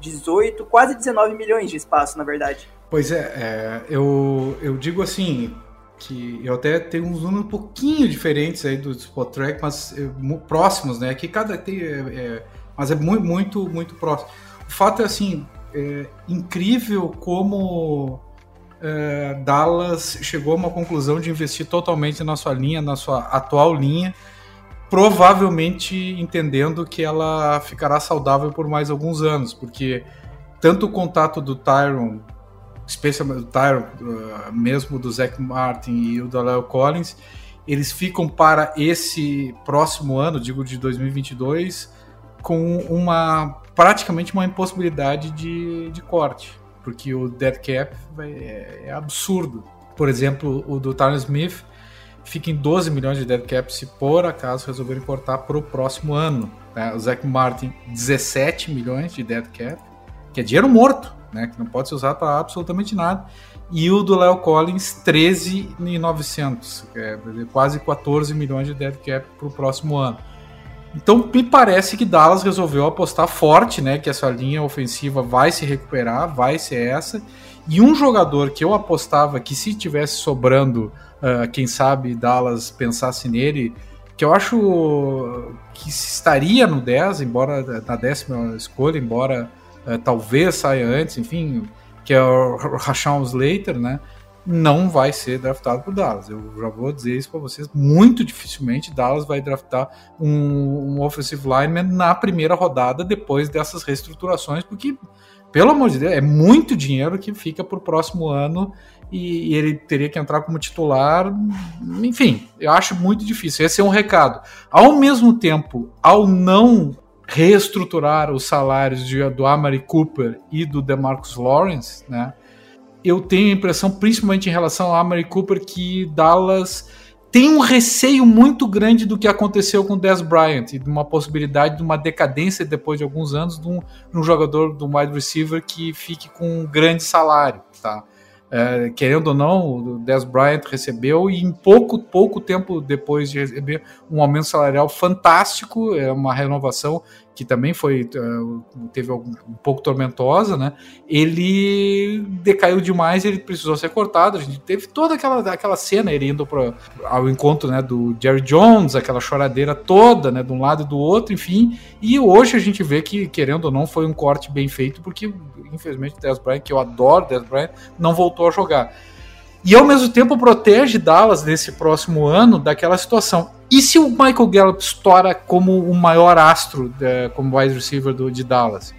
18, quase 19 milhões de espaço, na verdade. Pois é, é eu, eu digo assim, que eu até tenho uns números um pouquinho diferentes aí do Spot Track, mas é, próximos, né? Que cada tem, é, é, mas é muito, muito, muito próximo. Fato é assim, é incrível como é, Dallas chegou a uma conclusão de investir totalmente na sua linha, na sua atual linha, provavelmente entendendo que ela ficará saudável por mais alguns anos, porque tanto o contato do Tyron especialmente o Tyron, mesmo do Zach Martin e o do Léo Collins, eles ficam para esse próximo ano, digo de 2022, com uma praticamente uma impossibilidade de, de corte, porque o dead cap é, é absurdo. Por exemplo, o do Tyron Smith fica em 12 milhões de dead cap se por acaso resolverem cortar para o próximo ano. Né? O Zach Martin, 17 milhões de dead cap, que é dinheiro morto né, que não pode ser usado para absolutamente nada. E o do Léo Collins, 13,900, é quase 14 milhões de dead cap para o próximo ano. Então me parece que Dallas resolveu apostar forte, né, que essa linha ofensiva vai se recuperar, vai ser essa. E um jogador que eu apostava que se tivesse sobrando, uh, quem sabe Dallas pensasse nele, que eu acho que estaria no 10, embora na décima escolha, embora é, talvez saia antes, enfim, que é o Rashawn Slater, né? Não vai ser draftado por Dallas. Eu já vou dizer isso para vocês. Muito dificilmente Dallas vai draftar um, um offensive lineman na primeira rodada depois dessas reestruturações, porque, pelo amor de Deus, é muito dinheiro que fica para o próximo ano e, e, ele teria que entrar como titular. Enfim, eu acho muito difícil. Esse é um recado. Ao mesmo tempo, ao não reestruturar os salários de, do Amari Cooper e do DeMarcus Lawrence, né? Eu tenho a impressão, principalmente em relação ao Amari Cooper, que Dallas tem um receio muito grande do que aconteceu com Dez Bryant e de uma possibilidade de uma decadência depois de alguns anos de um, de um jogador, de um wide receiver que fique com um grande salário, tá? É, querendo ou não, o Dez Bryant recebeu e em pouco, pouco tempo depois de receber um aumento salarial fantástico, é uma renovação que também foi uh, teve um, pouco tormentosa, né? Ele decaiu demais, ele precisou ser cortado. A gente teve toda aquela, aquela cena ele indo pro, ao encontro, né, do Jerry Jones, aquela choradeira toda, né, de um lado e do outro, enfim. E hoje a gente vê que querendo ou não foi um corte bem feito, porque infelizmente o Dez Bryant, que eu adoro Dez Bryant, não voltou a jogar. E ao mesmo tempo protege Dallas nesse próximo ano daquela situação. E se o Michael Gallup estoura como o maior astro de, como wide receiver do, de Dallas?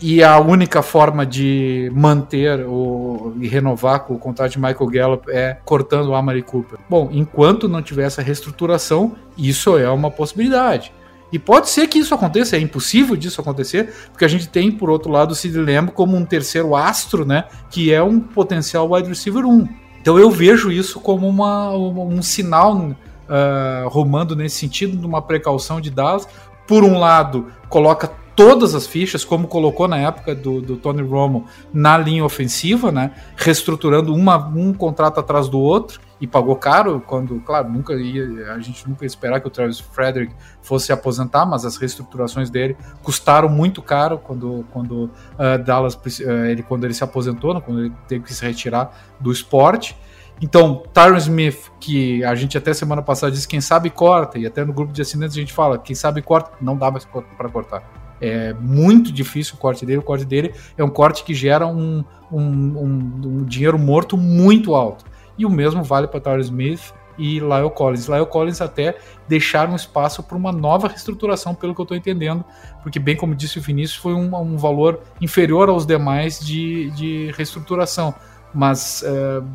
e a única forma de manter o, e renovar com o contrato de Michael Gallup é cortando o Amari Cooper. Bom, enquanto não tiver essa reestruturação, isso é uma possibilidade. E pode ser que isso aconteça, é impossível disso acontecer, porque a gente tem, por outro lado, o Sid Lamb como um terceiro astro, né? Que é um potencial wide receiver 1. Então eu vejo isso como uma, um sinal uh, rumando nesse sentido, de uma precaução de Dallas. Por um lado, coloca todas as fichas, como colocou na época do, do Tony Romo, na linha ofensiva, né? Reestruturando uma, um contrato atrás do outro e pagou caro quando, claro, nunca ia, a gente nunca ia esperar que o Travis Frederick fosse se aposentar, mas as reestruturações dele custaram muito caro quando, quando uh, Dallas uh, ele quando ele se aposentou, né, quando ele teve que se retirar do esporte. Então, Tyron Smith, que a gente até semana passada disse quem sabe corta, e até no grupo de assinantes a gente fala quem sabe corta, não dá mais para cortar. É muito difícil o corte dele. O corte dele é um corte que gera um, um, um, um dinheiro morto muito alto. E o mesmo vale para Tyler Smith e Lyle Collins. Lyle Collins até deixaram espaço para uma nova reestruturação, pelo que eu estou entendendo, porque, bem como disse o Vinícius, foi um, um valor inferior aos demais de, de reestruturação. Mas uh,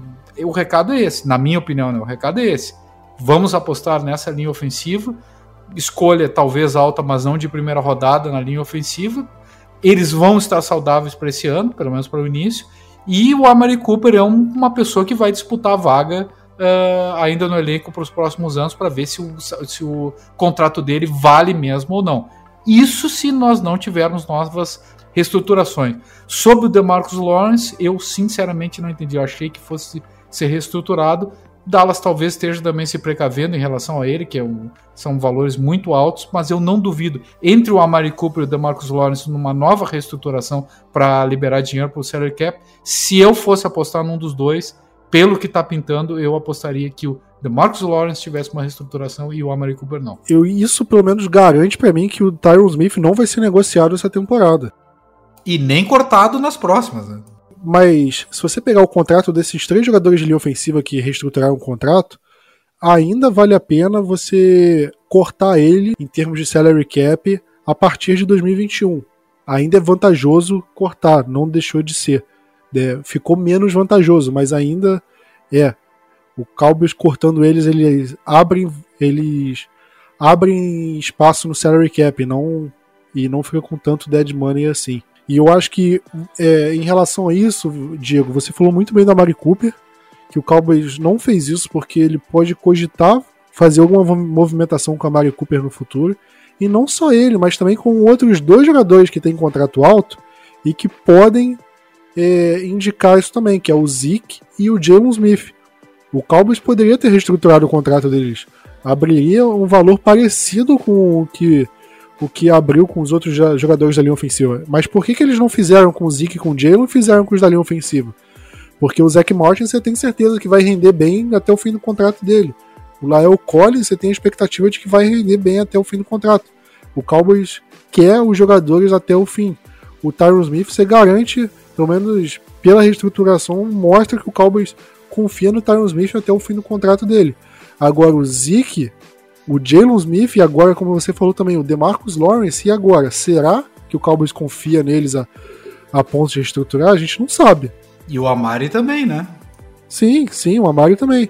o recado é esse, na minha opinião, né? o recado é esse. Vamos apostar nessa linha ofensiva, escolha talvez alta, mas não de primeira rodada na linha ofensiva. Eles vão estar saudáveis para esse ano, pelo menos para o início e o Amari Cooper é um, uma pessoa que vai disputar a vaga uh, ainda no elenco para os próximos anos para ver se o, se o contrato dele vale mesmo ou não. Isso se nós não tivermos novas reestruturações. Sobre o DeMarcus Lawrence, eu sinceramente não entendi. Eu achei que fosse ser reestruturado, Dallas talvez esteja também se precavendo em relação a ele, que é um, são valores muito altos, mas eu não duvido. Entre o Amari Cooper e o DeMarcus Lawrence numa nova reestruturação para liberar dinheiro para o salary cap, se eu fosse apostar num dos dois, pelo que está pintando, eu apostaria que o DeMarcus Lawrence tivesse uma reestruturação e o Amari Cooper não. Eu, isso pelo menos garante para mim que o Tyron Smith não vai ser negociado essa temporada. E nem cortado nas próximas, né? Mas se você pegar o contrato desses três jogadores de linha ofensiva que reestruturaram o contrato, ainda vale a pena você cortar ele em termos de salary cap a partir de 2021. Ainda é vantajoso cortar, não deixou de ser. É, ficou menos vantajoso, mas ainda é. O Cowboys cortando eles, eles abrem, eles abrem espaço no salary cap, não e não fica com tanto dead money assim. E eu acho que, é, em relação a isso, Diego, você falou muito bem da Mari Cooper, que o Cowboys não fez isso porque ele pode cogitar fazer alguma movimentação com a Mari Cooper no futuro. E não só ele, mas também com outros dois jogadores que têm contrato alto e que podem é, indicar isso também, que é o Zeke e o Jalen Smith. O Cowboys poderia ter reestruturado o contrato deles. Abriria um valor parecido com o que o que abriu com os outros jogadores da linha ofensiva. Mas por que, que eles não fizeram com o Zeke e com o Jalen e fizeram com os da linha ofensiva? Porque o Zach Martin você tem certeza que vai render bem até o fim do contrato dele. O Lael Collins você tem a expectativa de que vai render bem até o fim do contrato. O Cowboys quer os jogadores até o fim. O Tyron Smith você garante, pelo menos pela reestruturação, mostra que o Cowboys confia no Tyron Smith até o fim do contrato dele. Agora o Zeke o Jalen Smith e agora, como você falou também, o DeMarcus Lawrence. E agora, será que o Cowboys confia neles a, a ponto de reestruturar? A gente não sabe. E o Amari também, né? Sim, sim, o Amari também.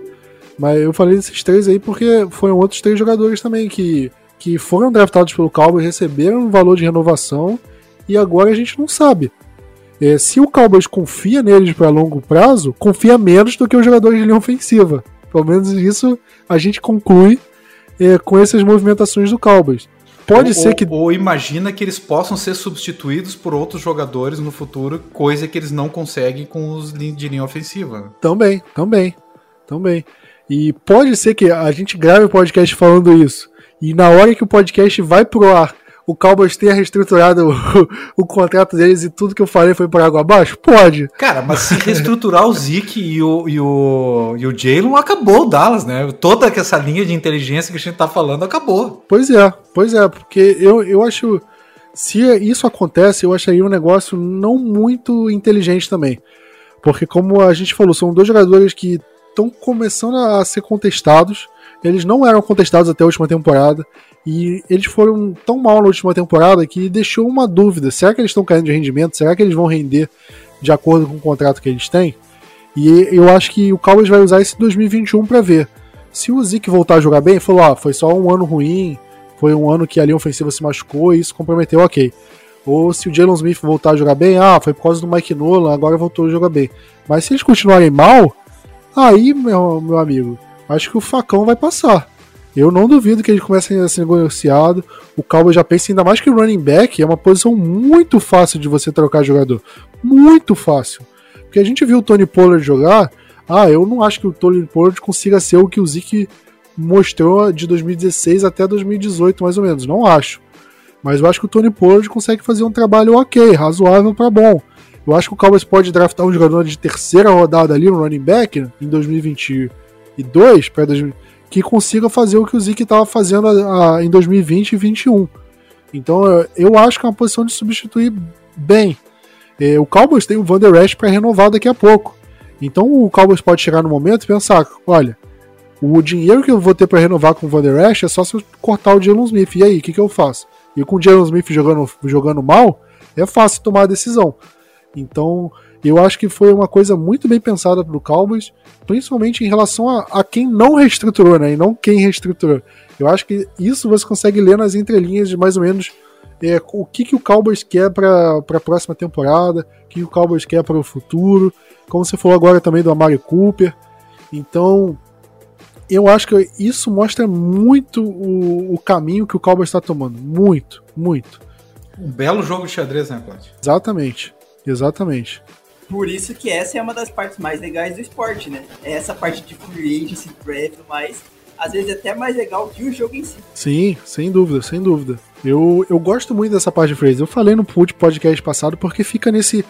Mas eu falei desses três aí porque foram outros três jogadores também que, que foram draftados pelo Cowboys, receberam um valor de renovação e agora a gente não sabe. É, se o Cowboys confia neles para longo prazo, confia menos do que os jogadores de linha ofensiva. Pelo menos isso a gente conclui é, com essas movimentações do Cowboys. Pode ou, ser que. Ou imagina que eles possam ser substituídos por outros jogadores no futuro, coisa que eles não conseguem com os de linha ofensiva. Também, também, também. E pode ser que a gente grave o podcast falando isso. E na hora que o podcast vai pro ar, o Cowboys tenha reestruturado o, o, contrato deles e tudo que eu falei foi por água abaixo? Pode. Cara, mas se reestruturar o Zeke e o, e o, e o Jalen, acabou o Dallas, né? Toda essa linha de inteligência que a gente tá falando acabou. Pois é, pois é, porque eu, eu acho. Se isso acontece, eu acharia um negócio não muito inteligente também. Porque, como a gente falou, são dois jogadores que estão começando a ser contestados eles não eram contestados até a última temporada. E eles foram tão mal na última temporada que deixou uma dúvida: será que eles estão caindo de rendimento? Será que eles vão render de acordo com o contrato que eles têm? E eu acho que o Cowboys vai usar esse 2021 para ver. Se o Zeke voltar a jogar bem, falou: ah, foi só um ano ruim, foi um ano que a linha ofensiva se machucou e isso comprometeu, ok. Ou se o Jalen Smith voltar a jogar bem, ah, foi por causa do Mike Nolan, agora voltou a jogar bem. Mas se eles continuarem mal, aí, meu, meu amigo, acho que o facão vai passar. Eu não duvido que eles comecem a ser negociado. O Cowboys já pensa ainda mais que o running back é uma posição muito fácil de você trocar jogador. Muito fácil. Porque a gente viu o Tony Pollard jogar. Ah, eu não acho que o Tony Pollard consiga ser o que o Zeke mostrou de 2016 até 2018, mais ou menos. Não acho. Mas eu acho que o Tony Pollard consegue fazer um trabalho ok, razoável para bom. Eu acho que o Cowboys pode draftar um jogador de terceira rodada ali no running back em 2022 para que consiga fazer o que o Zeke estava fazendo a, a, em 2020 e 2021. Então eu, eu acho que é uma posição de substituir bem. É, o Cowboys tem o Van Der para renovar daqui a pouco. Então o Cowboys pode chegar no momento e pensar: olha, o dinheiro que eu vou ter para renovar com o Van Der Esch é só se eu cortar o Jalen Smith. E aí, o que, que eu faço? E com o Jalen Smith jogando, jogando mal, é fácil tomar a decisão. Então, eu acho que foi uma coisa muito bem pensada pro Cowboys, principalmente em relação a, a, quem não reestruturou, né? E não quem reestruturou. Eu acho que isso você consegue ler nas entrelinhas de mais ou menos é, o que, que o Cowboys quer para a próxima temporada, o que, que o Cowboys quer para o futuro. Como você falou agora também do Amari Cooper. Então, eu acho que isso mostra muito o, o caminho que o Cowboys está tomando. Muito, muito. Um belo jogo de xadrez, né, Claudio? Exatamente, exatamente. Por isso que essa é uma das partes mais legais do esporte, né? É essa parte de free agency, draft mais, às vezes é até mais legal que o jogo em si. Sim, sem dúvida, sem dúvida. Eu, eu gosto muito dessa parte de free Eu falei no podcast passado porque fica nesse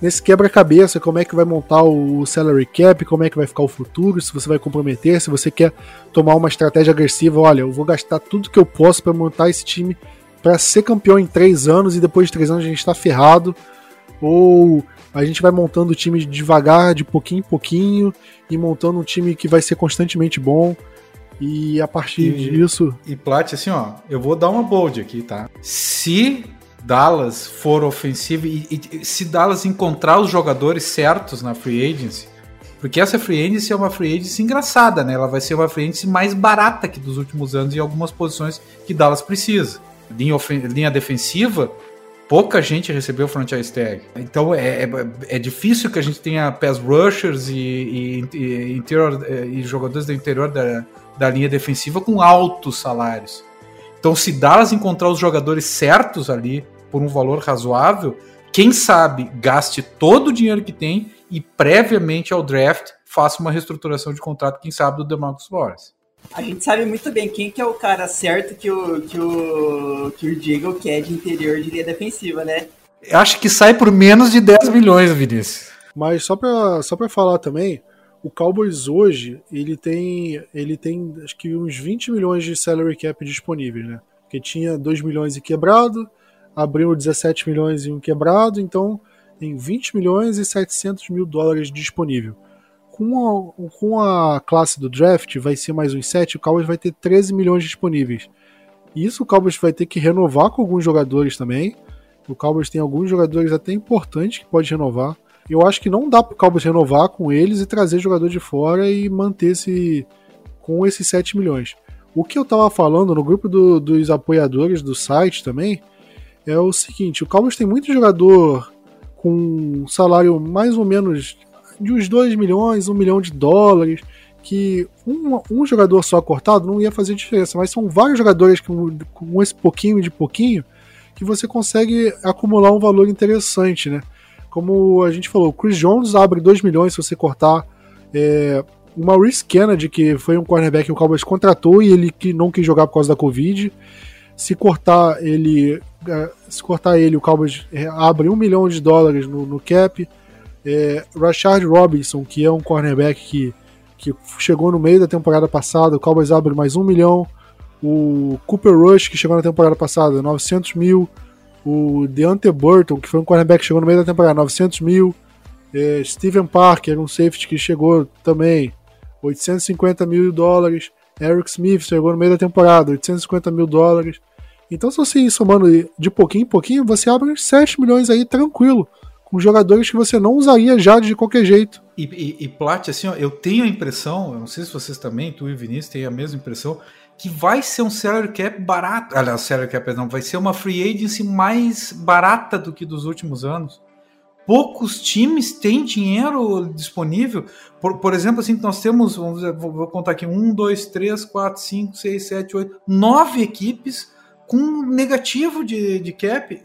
nesse quebra-cabeça, como é que vai montar o salary cap, como é que vai ficar o futuro, se você vai comprometer, se você quer tomar uma estratégia agressiva, olha, eu vou gastar tudo que eu posso para montar esse time para ser campeão em três anos e depois de três anos a gente está ferrado, ou a gente vai montando o time devagar, de pouquinho em pouquinho, e montando um time que vai ser constantemente bom. E a partir e, disso. E Plat, assim, ó, eu vou dar uma bold aqui, tá? Se Dallas for ofensivo e, e, se Dallas encontrar os jogadores certos na free agency, porque essa free agency é uma free agency engraçada, né? Ela vai ser uma free agency mais barata que dos últimos anos em algumas posições que Dallas precisa. Linha, linha defensiva, pouca gente recebeu franchise tag. Então é, é, é, difícil que a gente tenha pass rushers e, e, e, interior, é, e jogadores do interior da, da linha defensiva com altos salários. Então, se Dallas encontrar os jogadores certos ali por um valor razoável, quem sabe gaste todo o dinheiro que tem e previamente ao draft faça uma reestruturação de contrato, quem sabe do DeMarcus Lawrence. A gente sabe muito bem quem que é o cara certo que o que o que o Diego quer de interior de linha defensiva, né? Acho que sai por menos de 10 milhões, Vinícius. Mas só para só para falar também, o Cowboys hoje, ele tem, ele tem acho que uns 20 milhões de salary cap disponíveis, né? Porque tinha 2 milhões e quebrado, abriu 17 milhões e um quebrado, então tem 20 milhões e 700 mil dólares disponível. Com a, com a classe do draft, vai ser mais uns 7, o Cowboys vai ter 13 milhões disponíveis. Isso o Cowboys vai ter que renovar com alguns jogadores também. O Cowboys tem alguns jogadores até importantes que pode renovar. Eu acho que não dá pro Cowboys renovar com eles e trazer jogador de fora e manter-se com esses 7 milhões. O que eu tava falando no grupo do, dos apoiadores do site também é o seguinte: o Cowboys tem muito jogador com um salário mais ou menos de uns 2 milhões, 1 milhão de dólares, que um, um jogador só cortado não ia fazer diferença, mas são vários jogadores com, com esse pouquinho de pouquinho que você consegue acumular um valor interessante, né? Como a gente falou, o Chris Jones abre 2 milhões se você cortar. É, o Maurice Kennedy, que foi um cornerback que o Cowboys contratou e ele que não quis jogar por causa da Covid. Se cortar ele, é, se cortar ele, o Cowboys é, abre um milhão de dólares no, no cap. É, Rashard Robinson, que é um cornerback que, que chegou no meio da temporada passada, o Cowboys abre mais um milhão. O Cooper Rush, que chegou na temporada passada, 900 mil. O Deante Burton, que foi um cornerback que chegou no meio da temporada, 900 mil. É, Steven Parker, um safety que chegou também, 850 mil dólares. Eric Smith chegou no meio da temporada, 850 mil dólares. Então, se você ir somando de pouquinho em pouquinho, você abre uns 7 milhões aí tranquilo, com jogadores que você não usaria já de qualquer jeito. E, e, e Plat, assim, ó, eu tenho a impressão, eu não sei se vocês também, tu e Vinícius, têm a mesma impressão, que vai ser um salary cap barato. Aliás, salary cap não, vai ser uma free agency mais barata do que dos últimos anos poucos times têm dinheiro disponível. Por, por exemplo, assim, nós temos, vamos dizer, vou, vou, contar aqui, um, dois, três, quatro, cinco, seis, sete, oito, nove equipes com negativo de, de cap.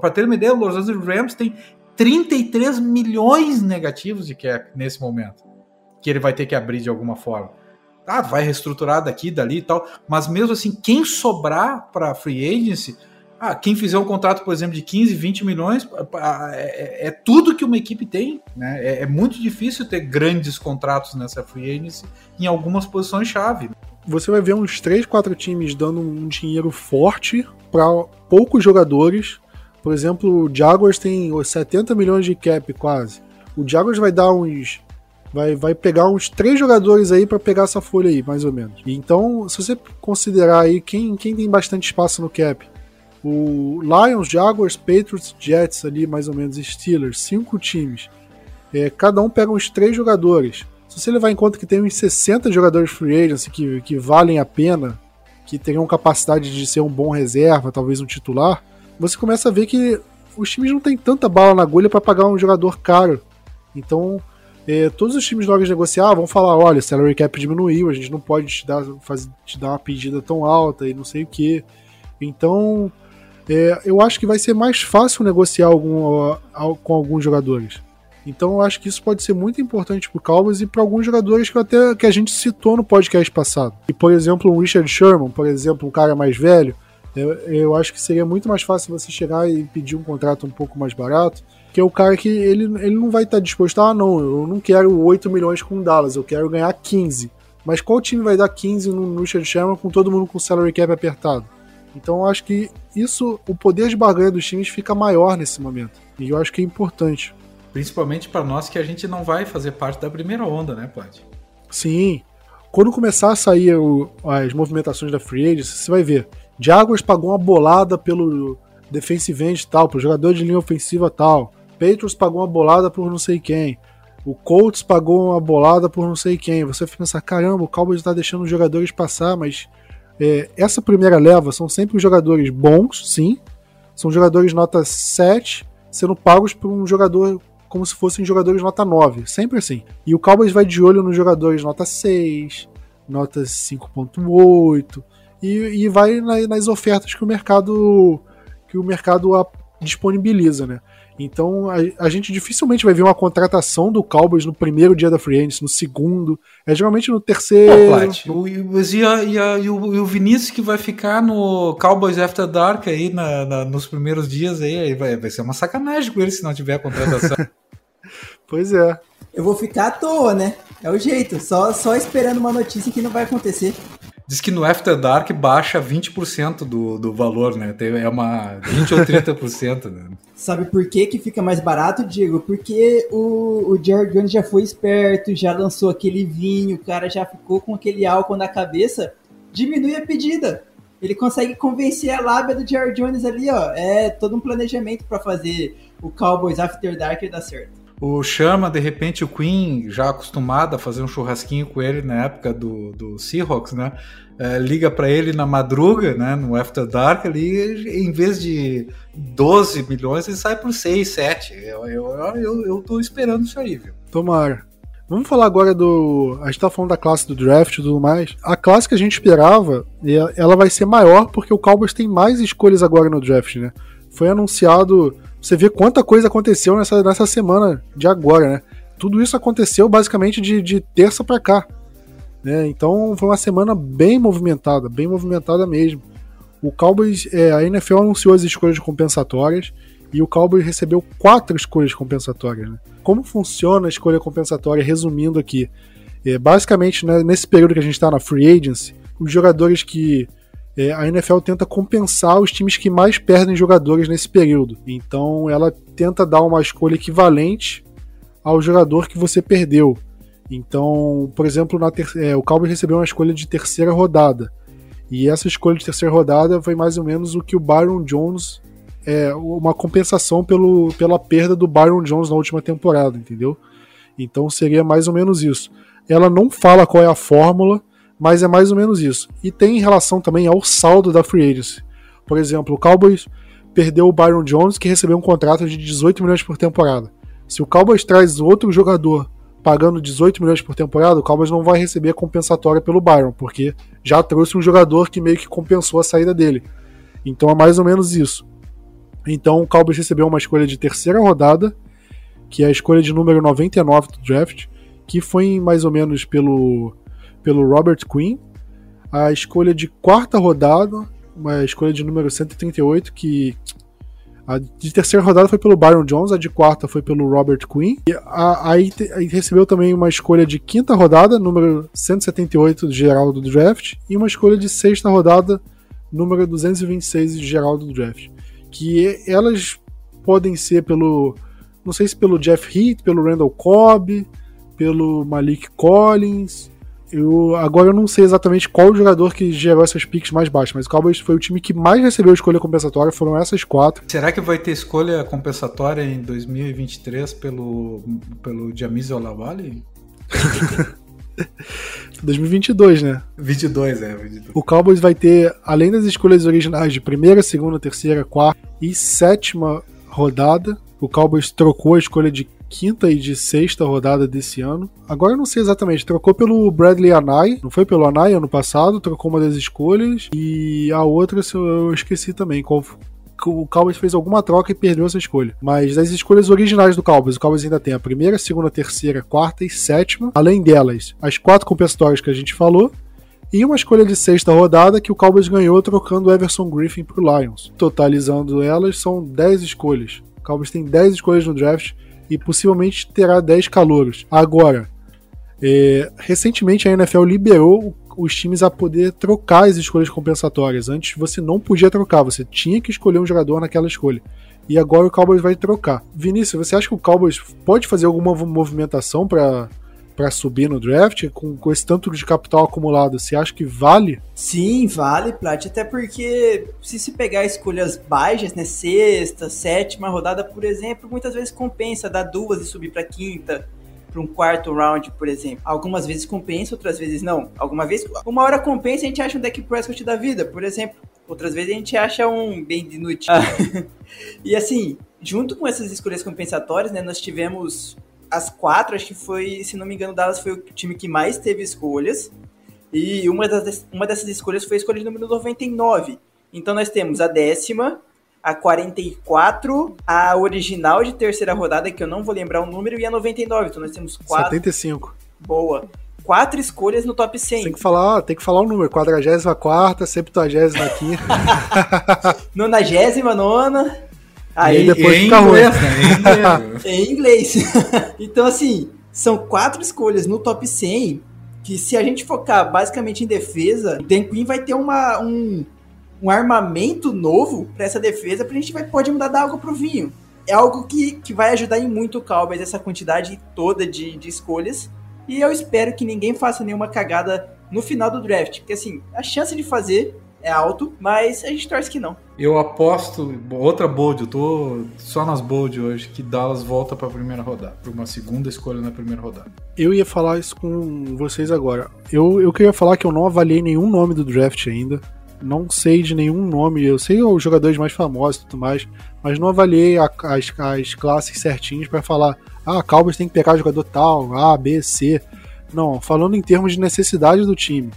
Para ter uma ideia, o Los Angeles Rams tem 33 milhões negativos de cap nesse momento, que ele vai ter que abrir de alguma forma. Ah, vai reestruturar daqui, dali e tal, mas mesmo assim, quem sobrar para free agency ah, quem fizer um contrato, por exemplo, de 15, 20 milhões, é, é, é tudo que uma equipe tem. Né? É, é, muito difícil ter grandes contratos nessa free agency em algumas posições-chave. Você vai ver uns 3, 4 times dando um dinheiro forte para poucos jogadores. Por exemplo, o Jaguars tem 70 milhões de cap quase. O Jaguars vai dar uns vai, vai pegar uns três jogadores aí para pegar essa folha aí, mais ou menos. Então, se você considerar aí quem, quem tem bastante espaço no cap, o Lions, Jaguars, Patriots, Jets ali, mais ou menos, Steelers, cinco times. É, cada um pega uns três jogadores. Se você levar em conta que tem uns 60 jogadores free agents que, que valem a pena, que teriam capacidade de ser um bom reserva, talvez um titular, você começa a ver que os times não têm tanta bala na agulha para pagar um jogador caro. Então, é, todos os times logo negociar vão falar: olha, o salary cap diminuiu, a gente não pode te dar, faz, te dar uma pedida tão alta e não sei o que. Então, é, eu acho que vai ser mais fácil negociar algum, com alguns jogadores. Então eu acho que isso pode ser muito importante para o Cowboys e para alguns jogadores que até que a gente citou no podcast passado. E por exemplo, um Richard Sherman, por exemplo, um cara mais velho, eu, eu acho que seria muito mais fácil você chegar e pedir um contrato um pouco mais barato, que é o cara que ele, ele não vai estar disposto a, ah, não, eu não quero 8 milhões com o Dallas, eu quero ganhar 15. Mas qual time vai dar 15 no Richard Sherman com todo mundo com salary cap apertado? Então eu acho que isso, o poder de barganha dos times fica maior nesse momento. E eu acho que é importante. Principalmente para nós que a gente não vai fazer parte da primeira onda, né, Plat? Sim. Quando começar a sair o, as movimentações da Free Agents, você vai ver. Jaguars pagou uma bolada pelo defensive end tal, pro jogador de linha ofensiva tal. Patriots pagou uma bolada por não sei quem. O Colts pagou uma bolada por não sei quem. Você fica pensando, caramba, o Cowboys está deixando os jogadores passar, mas é, essa primeira leva são sempre jogadores bons, sim. São jogadores nota 7, sendo pagos por um jogador como se fossem jogadores nota 9. Sempre assim. E o Cowboys vai de olho nos jogadores nota 6, nota 5.8 e, e vai nas ofertas que o mercado que o mercado disponibiliza, né? Então a, a, gente dificilmente vai ver uma contratação do Cowboys no primeiro dia da Free Agency, no segundo. É geralmente no terceiro. Oh, no... e, a, e, a, e, o, e, o, Vinícius que vai ficar no Cowboys After Dark aí na, na, nos primeiros dias aí, aí vai, vai ser uma sacanagem com ele se não tiver a contratação. pois é. Eu vou ficar à toa, né? É o jeito, só, só esperando uma notícia que não vai acontecer. Diz que no After Dark baixa 20% do, do valor, né? É uma 20 ou 30%, né? Sabe por que, que fica mais barato, Diego? Porque o, o Jared Jones já foi esperto, já lançou aquele vinho, o cara já ficou com aquele álcool na cabeça, diminui a pedida. Ele consegue convencer a lábia do Jared Jones ali, ó. É todo um planejamento para fazer o Cowboys After Dark dar certo. O chama, de repente, o Queen, já acostumado a fazer um churrasquinho com ele na época do, do Seahawks, né? É, liga para ele na madruga, né? No After Dark ali, em vez de 12 milhões, ele sai por 6, 7. Eu, eu, eu, eu tô esperando isso aí, viu? Tomara. Vamos falar agora do. A gente tá falando da classe do draft e tudo mais. A classe que a gente esperava, ela vai ser maior porque o Cowboys tem mais escolhas agora no draft, né? Foi anunciado você vê quanta coisa aconteceu nessa, nessa semana de agora, né? Tudo isso aconteceu basicamente de, de terça para cá. Né? Então foi uma semana bem movimentada, bem movimentada mesmo. O Cowboys, é, a NFL anunciou as escolhas compensatórias e o Cowboys recebeu quatro escolhas compensatórias. Né? Como funciona a escolha compensatória? Resumindo aqui, é, basicamente né, nesse período que a gente está na free agency, os jogadores que é, a NFL tenta compensar os times que mais perdem jogadores nesse período. Então ela tenta dar uma escolha equivalente ao jogador que você perdeu. Então, por exemplo, é, o Cowboys recebeu uma escolha de terceira rodada. E essa escolha de terceira rodada foi mais ou menos o que o Byron Jones. É, uma compensação pelo, pela perda do Byron Jones na última temporada, entendeu? Então seria mais ou menos isso. Ela não fala qual é a fórmula, mas é mais ou menos isso. E tem em relação também ao saldo da Free Agency. Por exemplo, o Cowboys perdeu o Byron Jones, que recebeu um contrato de 18 milhões por temporada. Se o Cowboys traz outro jogador pagando 18 milhões por temporada, o Cowboys não vai receber a compensatória pelo Byron, porque já trouxe um jogador que meio que compensou a saída dele. Então é mais ou menos isso. Então o Cowboys recebeu uma escolha de terceira rodada, que é a escolha de número 99 do draft, que foi mais ou menos pelo, pelo Robert Quinn. A escolha de quarta rodada, uma escolha de número 138, que a de terceira rodada foi pelo Byron Jones, a de quarta foi pelo Robert Quinn. E aí, recebeu também uma escolha de quinta rodada, número 178 de geral do draft, e uma escolha de sexta rodada, número 226 de geral do draft. Que elas podem ser pelo. Não sei se pelo Jeff Heath, pelo Randall Cobb, pelo Malik Collins, eu, agora eu não sei exatamente qual jogador que gerou essas picks mais baixas, mas o Cowboys foi o time que mais recebeu escolha compensatória, foram essas quatro. Será que vai ter escolha compensatória em 2023 pelo, pelo Jamiz Olawale? 2022, né? 22, é. 22. O Cowboys vai ter, além das escolhas originais de primeira, segunda, terceira, quarta e sétima rodada, o Cowboys trocou a escolha de quinta e de sexta rodada desse ano. Agora eu não sei exatamente, trocou pelo Bradley Anai, não foi pelo Anai ano passado, trocou uma das escolhas e a outra eu esqueci também qual o Cowboys fez alguma troca e perdeu essa escolha. Mas das escolhas originais do Cowboys, o Cowboys ainda tem a primeira, segunda, terceira, quarta e sétima. Além delas, as quatro compensatórias que a gente falou. E uma escolha de sexta rodada que o Cowboys ganhou trocando o Everson Griffin pro Lions. Totalizando elas, são 10 escolhas. Cowboys tem 10 escolhas no draft e possivelmente terá 10 calouros. Agora, é, recentemente a NFL liberou os times a poder trocar as escolhas compensatórias. Antes você não podia trocar, você tinha que escolher um jogador naquela escolha. E agora o Cowboys vai trocar. Vinícius, você acha que o Cowboys pode fazer alguma movimentação para para subir no draft, com, com esse tanto de capital acumulado, você acha que vale? Sim, vale, Plat, até porque se se pegar escolhas baixas, né, sexta, sétima rodada, por exemplo, muitas vezes compensa dar duas e subir para quinta, para um quarto round, por exemplo. Algumas vezes compensa, outras vezes não. Alguma vez, uma hora compensa, a gente acha um deck Prescott da vida, por exemplo. Outras vezes a gente acha um bem de noite. e assim, junto com essas escolhas compensatórias, né, nós tivemos as quatro, acho que foi, se não me engano, Dallas foi o time que mais teve escolhas. E uma, das, uma dessas escolhas foi a escolha de número 99. Então nós temos a décima, a 44, a original de terceira rodada, que eu não vou lembrar o número, e a 99. Então nós temos quatro. 75. Boa. Quatro escolhas no top 100. Tem que falar, tem que falar o número: 44, 75. 99. Aí depois em fica inglês, ruim. Né? em inglês. então, assim, são quatro escolhas no top 100 que se a gente focar basicamente em defesa, o Dan Quinn vai ter uma, um, um armamento novo para essa defesa, pra gente vai, pode mudar da água pro vinho. É algo que, que vai ajudar em muito o Cowboys, essa quantidade toda de, de escolhas. E eu espero que ninguém faça nenhuma cagada no final do draft. Porque assim, a chance de fazer é alto, mas a gente torce que não. Eu aposto, outra bold, eu tô só nas bold hoje, que Dallas volta pra primeira rodada, pra uma segunda escolha na primeira rodada. Eu ia falar isso com vocês agora. Eu, eu queria falar que eu não avaliei nenhum nome do draft ainda. Não sei de nenhum nome, eu sei os jogadores mais famosos e tudo mais, mas não avaliei a, as, as classes certinhas para falar, ah, Cowboys tem que pegar jogador tal, A, B, C. Não, falando em termos de necessidade do time.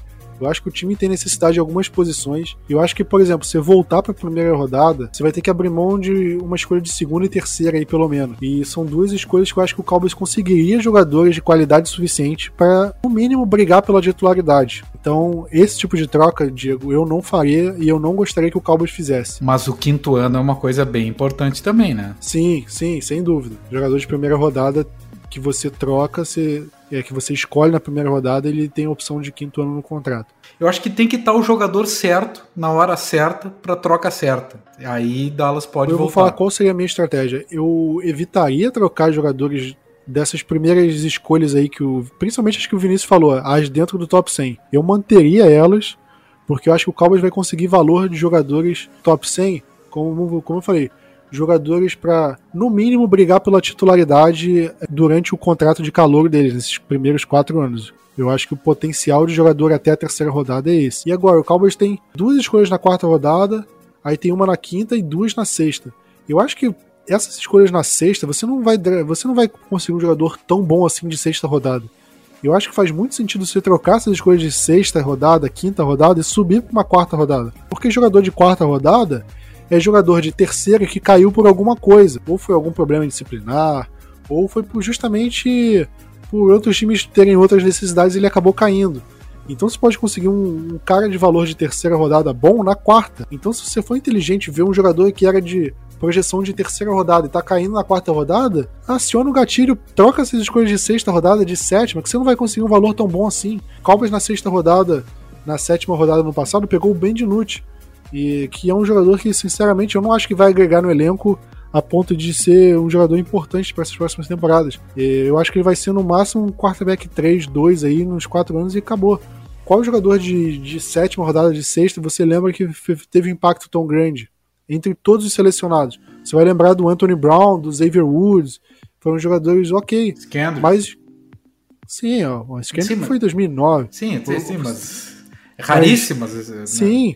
Eu acho que o time tem necessidade de algumas posições. Eu acho que, por exemplo, você voltar para a primeira rodada, você vai ter que abrir mão de uma escolha de segunda e terceira aí, pelo menos. E são duas escolhas que eu acho que o Cowboys conseguiria jogadores de qualidade suficiente para, no mínimo, brigar pela titularidade. Então, esse tipo de troca, Diego, eu não faria e eu não gostaria que o Cowboys fizesse. Mas o quinto ano é uma coisa bem importante também, né? Sim, sim, sem dúvida. Jogador de primeira rodada que você troca, você é, que você escolhe na primeira rodada, ele tem a opção de quinto ano no contrato. Eu acho que tem que estar o jogador certo, na hora certa, para troca certa. Aí Dallas pode Eu voltar. vou falar qual seria a minha estratégia. Eu evitaria trocar jogadores dessas primeiras escolhas aí que o. Principalmente as que o Vinícius falou, as dentro do top 100. Eu manteria elas, porque eu acho que o Cowboys vai conseguir valor de jogadores top 100, como, como eu falei, jogadores para, no mínimo, brigar pela titularidade durante o contrato de calor deles, nesses primeiros quatro anos. Eu acho que o potencial de jogador até a terceira rodada é esse. E agora, o Cowboys tem duas escolhas na quarta rodada, aí tem uma na quinta e duas na sexta. Eu acho que essas escolhas na sexta, você não vai, você não vai conseguir um jogador tão bom assim de sexta rodada. Eu acho que faz muito sentido você trocar essas escolhas de sexta rodada, quinta rodada e subir para uma quarta rodada. Porque jogador de quarta rodada é jogador de terceira que caiu por alguma coisa. Ou foi algum problema disciplinar, ou foi por justamente por outros times terem outras necessidades e ele acabou caindo. Então você pode conseguir um, um, cara de valor de terceira rodada bom na quarta. Então, se você for inteligente ver um jogador que era de projeção de terceira rodada e tá caindo na quarta rodada, aciona o gatilho, troca essas escolhas de sexta rodada, de sétima, que você não vai conseguir um valor tão bom assim. Cowboys na sexta rodada, na sétima rodada no passado, pegou o Ben DiNucci, e que é um jogador que, sinceramente, eu não acho que vai agregar no elenco a ponto de ser um jogador importante para essas próximas temporadas. Eu acho que ele vai ser no máximo um quarterback 3, 2 aí nos quatro anos e acabou. Qual jogador de, de sétima rodada, de sexta, você lembra que teve um impacto tão grande? entre todos os selecionados. Você vai lembrar do Anthony Brown, do Xavier Woods, foram jogadores ok. Scandrick. Mas. Sim, ó, o Scandrick foi em 2009. Sim, sim, sim mas. Raríssimas. Mas, né? Sim.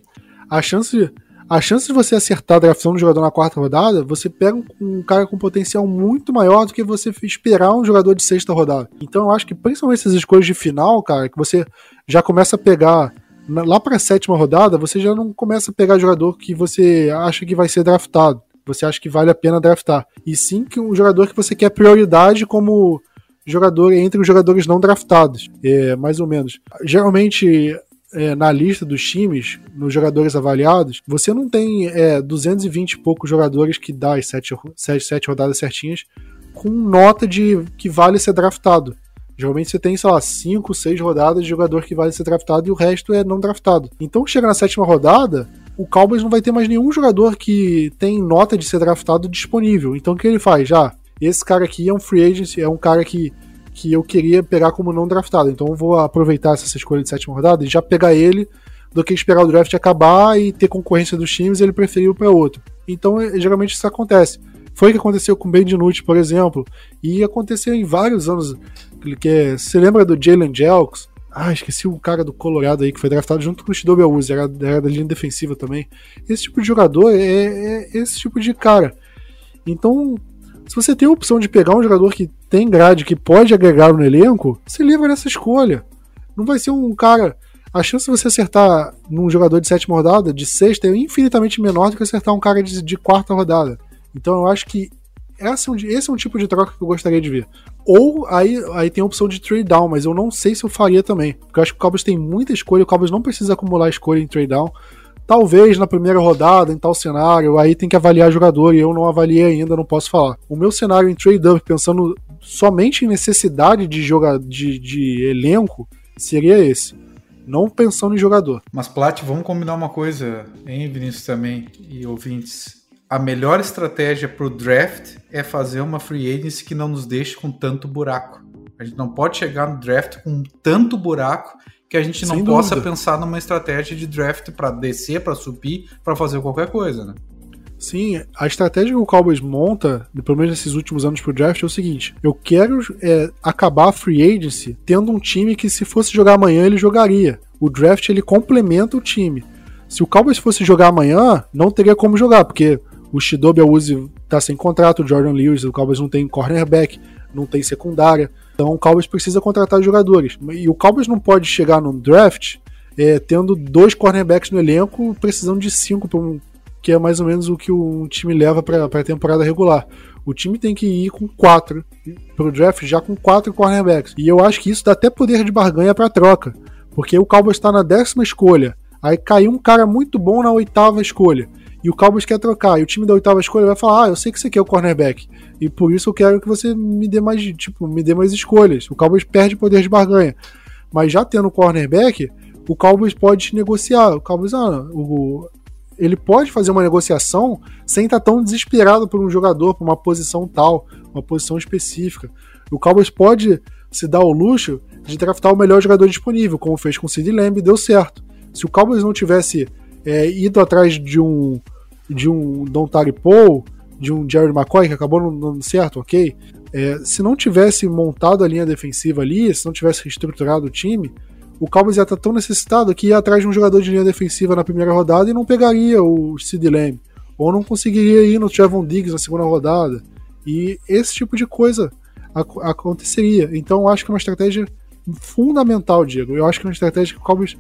A chance, a chance de você acertar a draftação do jogador na quarta rodada, você pega um, um, cara com potencial muito maior do que você esperar um jogador de sexta rodada. Então eu acho que principalmente essas escolhas de final, cara, que você já começa a pegar lá para a sétima rodada, você já não começa a pegar jogador que você acha que vai ser draftado. Você acha que vale a pena draftar. E sim que um jogador que você quer prioridade como jogador entre os jogadores não draftados. É, mais ou menos. Geralmente, é, na lista dos times, nos jogadores avaliados, você não tem é, 220 e poucos jogadores que dá as 7, 7, 7 rodadas certinhas com nota de que vale ser draftado. Geralmente você tem, sei lá, 5, 6 rodadas de jogador que vai ser draftado e o resto é não draftado. Então chega na sétima rodada, o Cowboys não vai ter mais nenhum jogador que tem nota de ser draftado disponível. Então o que ele faz? Já, ah, esse cara aqui é um free agent, é um cara que, que eu queria pegar como não draftado. Então eu vou aproveitar essa escolha de sétima rodada e já pegar ele do que esperar o draft acabar e ter concorrência dos times, ele preferiu para outro. Então, é, geralmente isso acontece. Foi o que aconteceu com o Ben DiNucci, por exemplo, e aconteceu em vários anos que é, você lembra do Jalen Jelks? Ah, esqueci o cara do Colorado aí que foi draftado junto com o Shidobi Awuzi, era, era da linha defensiva também. Esse tipo de jogador é, é, esse tipo de cara. Então, se você tem a opção de pegar um jogador que tem grade, que pode agregar no elenco, se livra dessa escolha. Não vai ser um cara. A chance de você acertar num jogador de sétima rodada, de sexta, é infinitamente menor do que acertar um cara de, de quarta rodada. Então eu acho que esse é, um, esse é um tipo de troca que eu gostaria de ver. Ou aí, aí tem a opção de trade down, mas eu não sei se eu faria também. Porque eu acho que o Cowboys tem muita escolha, o Cowboys não precisa acumular escolha em trade down. Talvez na primeira rodada, em tal cenário, aí tem que avaliar jogador e eu não avaliei ainda, não posso falar. O meu cenário em trade up, pensando somente em necessidade de, joga de, de elenco, seria esse. Não pensando em jogador. Mas, Plat, vamos combinar uma coisa, hein, Vinícius também, e ouvintes a melhor estratégia para o draft é fazer uma free agency que não nos deixe com tanto buraco. A gente não pode chegar no draft com tanto buraco que a gente não Sem possa dúvida. pensar numa estratégia de draft para descer, para subir, para fazer qualquer coisa, né? Sim, a estratégia que o Cowboys monta, pelo menos nesses últimos anos pro draft, é o seguinte: eu quero é, acabar a free agency tendo um time que, se fosse jogar amanhã, ele jogaria. O draft ele complementa o time. Se o Cowboys fosse jogar amanhã, não teria como jogar, porque o Shidobi Awuzi tá sem contrato, o Jordan Lewis, o Cowboys não tem cornerback, não tem secundária. Então o Cowboys precisa contratar jogadores. E o Cowboys não pode chegar no draft é, tendo dois cornerbacks no elenco, precisando de cinco, que é mais ou menos o que um time leva para a temporada regular. O time tem que ir com quatro pro draft já com quatro cornerbacks. E eu acho que isso dá até poder de barganha para troca, porque o Cowboys está na décima escolha. Aí caiu um cara muito bom na oitava escolha e o Cowboys quer trocar, e o time da oitava escolha vai falar: "Ah, eu sei que você quer o cornerback, e por isso eu quero que você me dê mais, tipo, me dê mais escolhas". O Cowboys perde poder de barganha. Mas já tendo o cornerback, o Cowboys pode negociar. O Cowboys, ah, o, ele pode fazer uma negociação sem estar tão desesperado por um jogador, por uma posição tal, uma posição específica. O Cowboys pode se dar o luxo de draftar o melhor jogador disponível, como fez com o Sid Lamb e deu certo. Se o Cowboys não tivesse é, ido atrás de um de um Don Paul, de um Jared McCoy, que acabou não dando certo, ok? É, se não tivesse montado a linha defensiva ali, se não tivesse reestruturado o time, o Cowboys ia estar tão necessitado que ia atrás de um jogador de linha defensiva na primeira rodada e não pegaria o Sid Lamb. Ou não conseguiria ir no Trevon Diggs na segunda rodada. E esse tipo de coisa ac aconteceria. Então eu acho que é uma estratégia fundamental, Diego. Eu acho que é uma estratégia que o Cowboys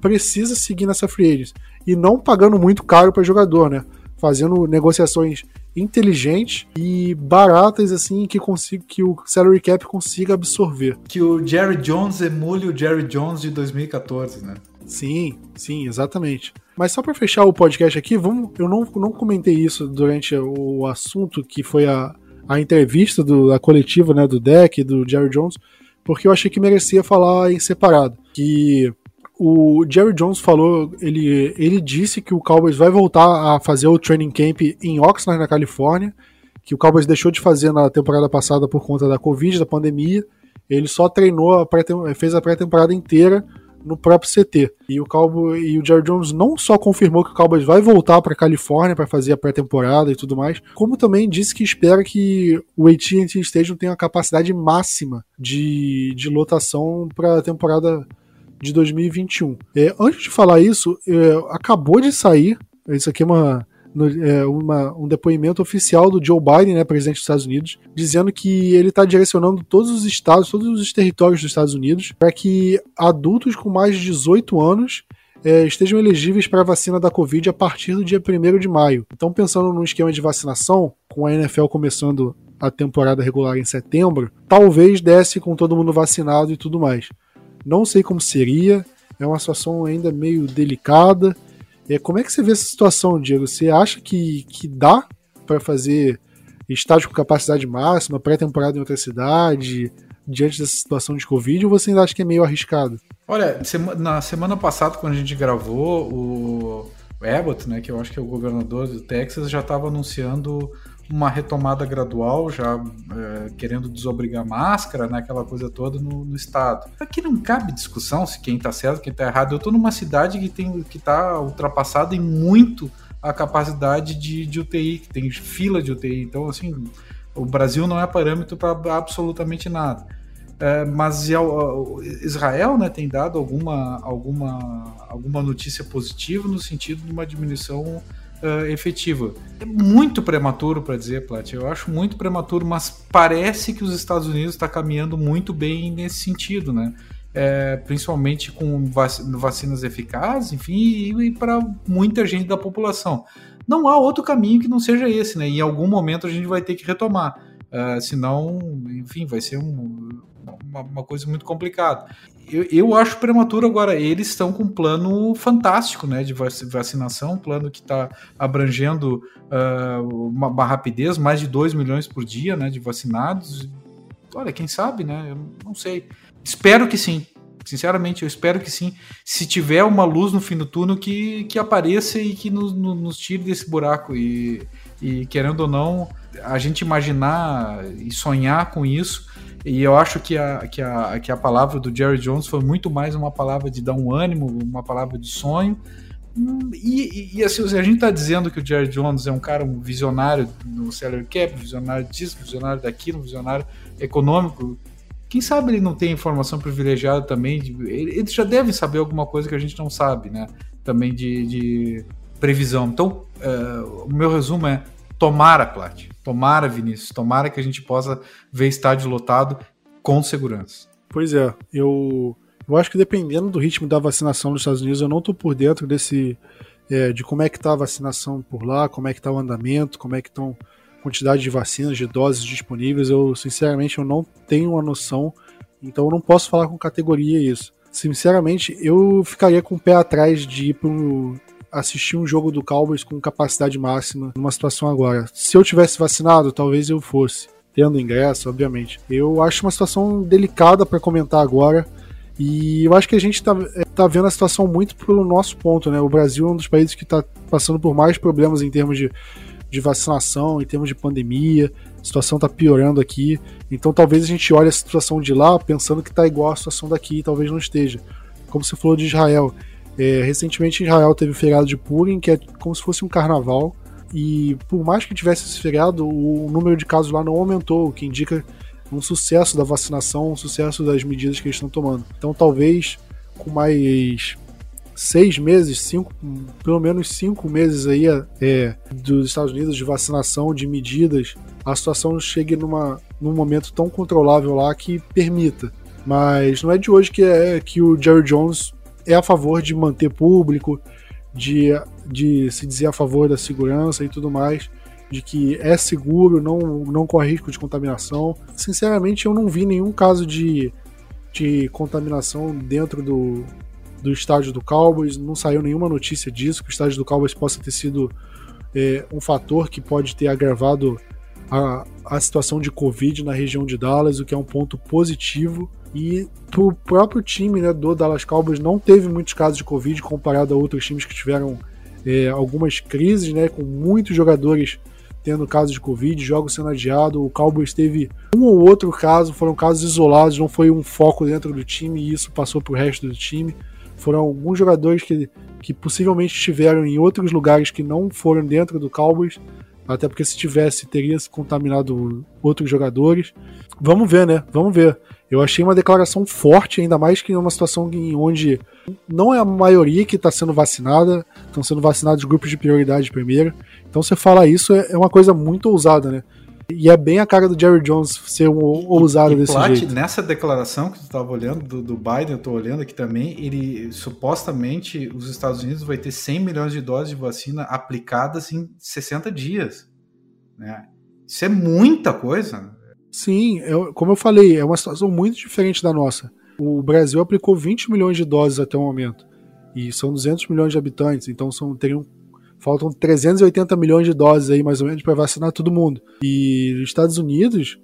precisa seguir nessa free agents. E não pagando muito caro para jogador, né? Fazendo negociações inteligentes e baratas, assim, que, consiga, que o salary cap consiga absorver. Que o Jerry Jones emule o Jerry Jones de 2014, né? Sim, sim, exatamente. Mas só para fechar o podcast aqui, vamos, eu não, não comentei isso durante o assunto que foi a, a entrevista do, a coletiva né, do Deck do Jerry Jones, porque eu achei que merecia falar em separado. Que o Jerry Jones falou, ele, ele disse que o Cowboys vai voltar a fazer o training camp em Oxnard, na Califórnia, que o Cowboys deixou de fazer na temporada passada por conta da Covid, da pandemia. Ele só treinou, a fez a pré-temporada inteira no próprio CT. E o Cowboy, e o Jerry Jones não só confirmou que o Cowboys vai voltar para Califórnia para fazer a pré-temporada e tudo mais, como também disse que espera que o AT&T Stadium tenha a capacidade máxima de, de lotação para a temporada de 2021. É, antes de falar isso, é, acabou de sair, isso aqui é uma, é, uma, um depoimento oficial do Joe Biden, né, presidente dos Estados Unidos, dizendo que ele está direcionando todos os estados, todos os territórios dos Estados Unidos, para que adultos com mais de 18 anos é, estejam elegíveis para a vacina da Covid a partir do dia 1 de maio. Então, pensando num esquema de vacinação, com a NFL começando a temporada regular em setembro, talvez desse com todo mundo vacinado e tudo mais. Não sei como seria, é uma situação ainda meio delicada. É, como é que você vê essa situação, Diego? Você acha que, que dá para fazer estádio com capacidade máxima, pré-temporada em outra cidade, diante dessa situação de Covid, ou você ainda acha que é meio arriscado? Olha, na semana passada, quando a gente gravou, o Abbott, né, que eu acho que é o governador do Texas, já estava anunciando uma retomada gradual, já é, querendo desobrigar máscara, né, aquela coisa toda no, no, estado. Aqui não cabe discussão se quem está certo, quem está errado. Eu estou numa cidade que tem que está ultrapassada em muito a capacidade de, de UTI, que tem fila de UTI. Então, assim, o Brasil não é parâmetro para absolutamente nada. É, mas Israel né, tem dado alguma, alguma, alguma notícia positiva no sentido de uma diminuição uh, efetiva. É muito prematuro para dizer, Plat. Eu acho muito prematuro, mas parece que os Estados Unidos está caminhando muito bem nesse sentido, né? É, principalmente com vacinas eficazes, enfim, e, e para muita gente da população. Não há outro caminho que não seja esse, né? Em algum momento a gente vai ter que retomar. Uh, senão, enfim, vai ser um, uma, uma, coisa muito complicada eu, eu acho prematuro agora. Eles estão com um plano fantástico né, de vacinação, um plano que está abrangendo uh, uma, uma, rapidez, mais de 2 milhões por dia né, de vacinados. Olha, quem sabe, né? Eu não sei. Espero que sim. Sinceramente, eu espero que sim. Se tiver uma luz no fim do túnel, que, que apareça e que nos, nos tire desse buraco. E, e, querendo ou não, a gente imaginar e sonhar com isso e eu acho que a, que, a, que a palavra do Jerry Jones foi muito mais uma palavra de dar um ânimo, uma palavra de sonho. E, e, e assim, a gente está dizendo que o Jerry Jones é um cara um visionário no salary cap, visionário disso, visionário daquilo, visionário econômico. Quem sabe ele não tem informação privilegiada também? De, ele, ele já deve saber alguma coisa que a gente não sabe, né? Também de, de previsão. Então, uh, o meu resumo é: tomara, Plat, Tomara, Vinícius, tomara que a gente possa ver estádio lotado com segurança. Pois é, eu, eu acho que dependendo do ritmo da vacinação nos Estados Unidos, eu não estou por dentro desse é, de como é que está a vacinação por lá, como é que está o andamento, como é que estão quantidade de vacinas, de doses disponíveis. Eu sinceramente eu não tenho uma noção, então eu não posso falar com categoria isso. Sinceramente, eu ficaria com o pé atrás de ir para assistir um jogo do Cowboys com capacidade máxima numa situação agora. Se eu tivesse vacinado, talvez eu fosse, tendo ingresso, obviamente. Eu acho uma situação delicada para comentar agora. E eu acho que a gente está é, tá vendo a situação muito pelo nosso ponto, né? O Brasil é um dos países que está passando por mais problemas em termos de, de vacinação, em termos de pandemia. A situação está piorando aqui. Então talvez a gente olhe a situação de lá pensando que está igual a situação daqui, talvez não esteja. Como você falou de Israel. É, recentemente Israel teve o feriado de Purim, que é como se fosse um carnaval. E por mais que tivesse esse feriado, o número de casos lá não aumentou, o que indica um sucesso da vacinação, um sucesso das medidas que eles estão tomando. Então talvez com mais seis meses, cinco, pelo menos cinco meses aí é, dos Estados Unidos de vacinação, de medidas, a situação chegue numa, num momento tão controlável lá que permita. Mas não é de hoje que, é, que o Jerry Jones é a favor de manter público, de, de se dizer a favor da segurança e tudo mais, de que é seguro, não, não corre risco de contaminação. Sinceramente, eu não vi nenhum caso de, de contaminação dentro do, do estádio do Cowboys, não saiu nenhuma notícia disso, que o estádio do Cowboys possa ter sido é, um fator que pode ter agravado a, a situação de Covid na região de Dallas, o que é um ponto positivo. E pro próprio time né, do Dallas Cowboys não teve muitos casos de Covid comparado a outros times que tiveram é, algumas crises, né, com muitos jogadores tendo casos de Covid, jogos sendo adiados. O Cowboys teve um ou outro caso, foram casos isolados, não foi um foco dentro do time e isso passou para o resto do time. Foram alguns jogadores que, que possivelmente estiveram em outros lugares que não foram dentro do Cowboys, até porque se tivesse, teria contaminado outros jogadores. Vamos ver, né? Vamos ver. Eu achei uma declaração forte, ainda mais que em uma situação em onde não é a maioria que está sendo vacinada, estão sendo vacinados grupos de prioridade primeiro. Então você falar isso é, é uma coisa muito ousada, né? E é bem a cara do Jerry Jones ser ousado e, desse Plat, jeito. Nessa declaração que tu estava olhando do, do, Biden, eu estou olhando aqui também, ele supostamente os Estados Unidos vai ter 100 milhões de doses de vacina aplicadas em 60 dias. Né? Isso é muita coisa. Sim, eu, como eu falei, é uma situação muito diferente da nossa. O Brasil aplicou 20 milhões de doses até o momento. E são 200 milhões de habitantes, então são, teriam Faltam 380 milhões de doses aí, mais ou menos, para vacinar todo mundo. E os Estados Unidos,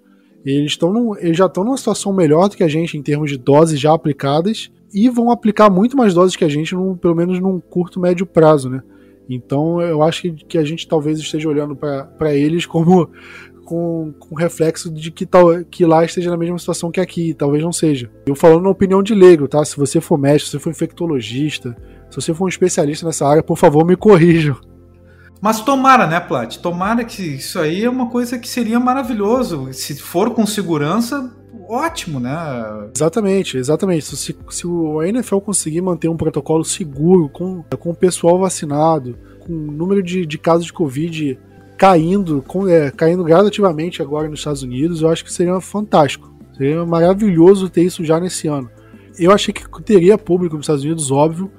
eles, num, eles já estão numa situação melhor do que a gente em termos de doses já aplicadas e vão aplicar muito mais doses que a gente, num, pelo menos num curto, médio prazo, né? Então eu acho que, que a gente talvez esteja olhando para eles como com, com reflexo de que, tal, que lá esteja na mesma situação que aqui, talvez não seja. Eu falando na opinião de leigo, tá? Se você for médico, se você for infectologista, se você for um especialista nessa área, por favor, me corrijam. Mas tomara, né, Plat? Tomara que isso aí é uma coisa que seria maravilhoso. Se for com segurança, ótimo, né? Exatamente, exatamente. Se, se o NFL conseguir manter um protocolo seguro, com, com o pessoal vacinado, com o número de, de casos de Covid caindo, com, é, caindo gradativamente agora nos Estados Unidos, eu acho que seria fantástico. Seria maravilhoso ter isso já nesse ano. Eu achei que teria público nos Estados Unidos, óbvio,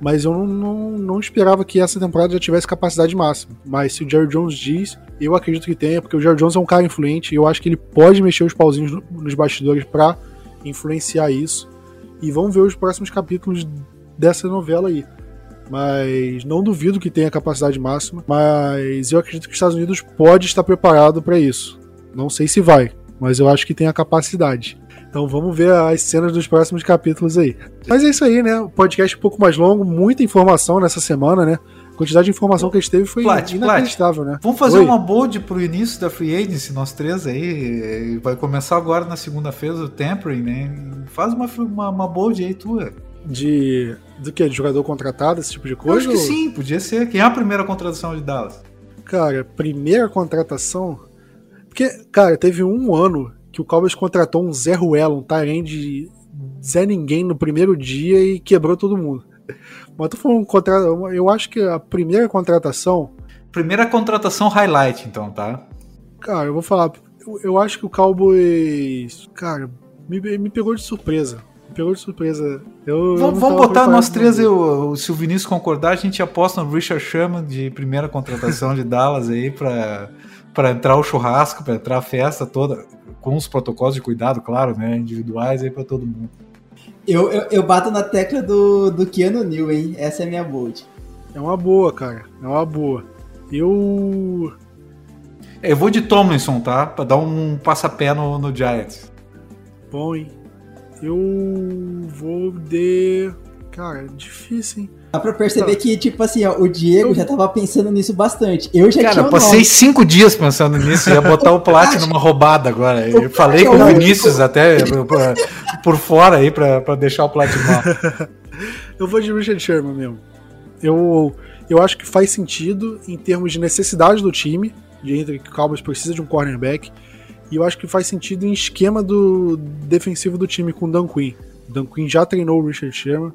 mas eu não, não, não, esperava que essa temporada já tivesse capacidade máxima. Mas se o Jerry Jones diz, eu acredito que tenha, porque o Jerry Jones é um cara influente e eu acho que ele pode mexer os pauzinhos nos bastidores para influenciar isso. E vamos ver os próximos capítulos dessa novela aí. Mas não duvido que tenha capacidade máxima, mas eu acredito que os Estados Unidos pode estar preparado para isso. Não sei se vai, mas eu acho que tem a capacidade. Então vamos ver as cenas dos próximos capítulos aí. Mas é isso aí, né? O podcast um pouco mais longo, muita informação nessa semana, né? A quantidade de informação que a gente teve foi Plat, inacreditável, Plat. né? Vamos fazer Oi. uma bold pro início da Free Agency, nós três aí. Vai começar agora na segunda-feira o Tempering, né? Faz uma, uma, uma bold aí tua. De. Do que? De jogador contratado, esse tipo de coisa? Eu acho que ou... sim, podia ser. Quem é a primeira contratação de Dallas? Cara, primeira contratação. Porque, cara, teve um ano que o Cowboys contratou um Zé Ruelo, um Tyrande Zé Ninguém no primeiro dia e quebrou todo mundo. Mas tô falando contrato, eu acho que a primeira contratação. Primeira contratação highlight, então, tá? Cara, eu vou falar. Eu, eu acho que o Cowboys. Cara, me, me pegou de surpresa. Me pegou de surpresa. Eu, vamos, vamos botar nós três, eu, se o Vinícius concordar, a gente aposta no Richard Sherman de primeira contratação de Dallas aí pra, pra entrar o churrasco, pra entrar a festa toda com os protocolos de cuidado, claro, né, individuais aí para todo mundo. Eu, eu, eu, bato na tecla do, do Keanu New, hein? Essa é a minha bold. É uma boa, cara. É uma boa. Eu. Eu vou de Tomlinson, tá? Pra dar um passapé no, no Giants. Bom, hein? Eu vou de. Cara, difícil, hein? Dá pra perceber tá. que, tipo assim, ó, o Diego eu... já tava pensando nisso bastante. Eu já Cara, tinha. Cara, passei cinco dias pensando nisso, ia botar o Plat numa roubada agora. Eu falei com o Vinícius até por, por fora aí pra, pra deixar o Plat mal. eu vou de Richard Sherman mesmo. Eu, eu acho que faz sentido em termos de necessidade do time, de entre que o Cowboys precisa de um cornerback. E eu acho que faz sentido em esquema do defensivo do time com o Dan Quinn. O Dan Quinn já treinou o Richard Sherman,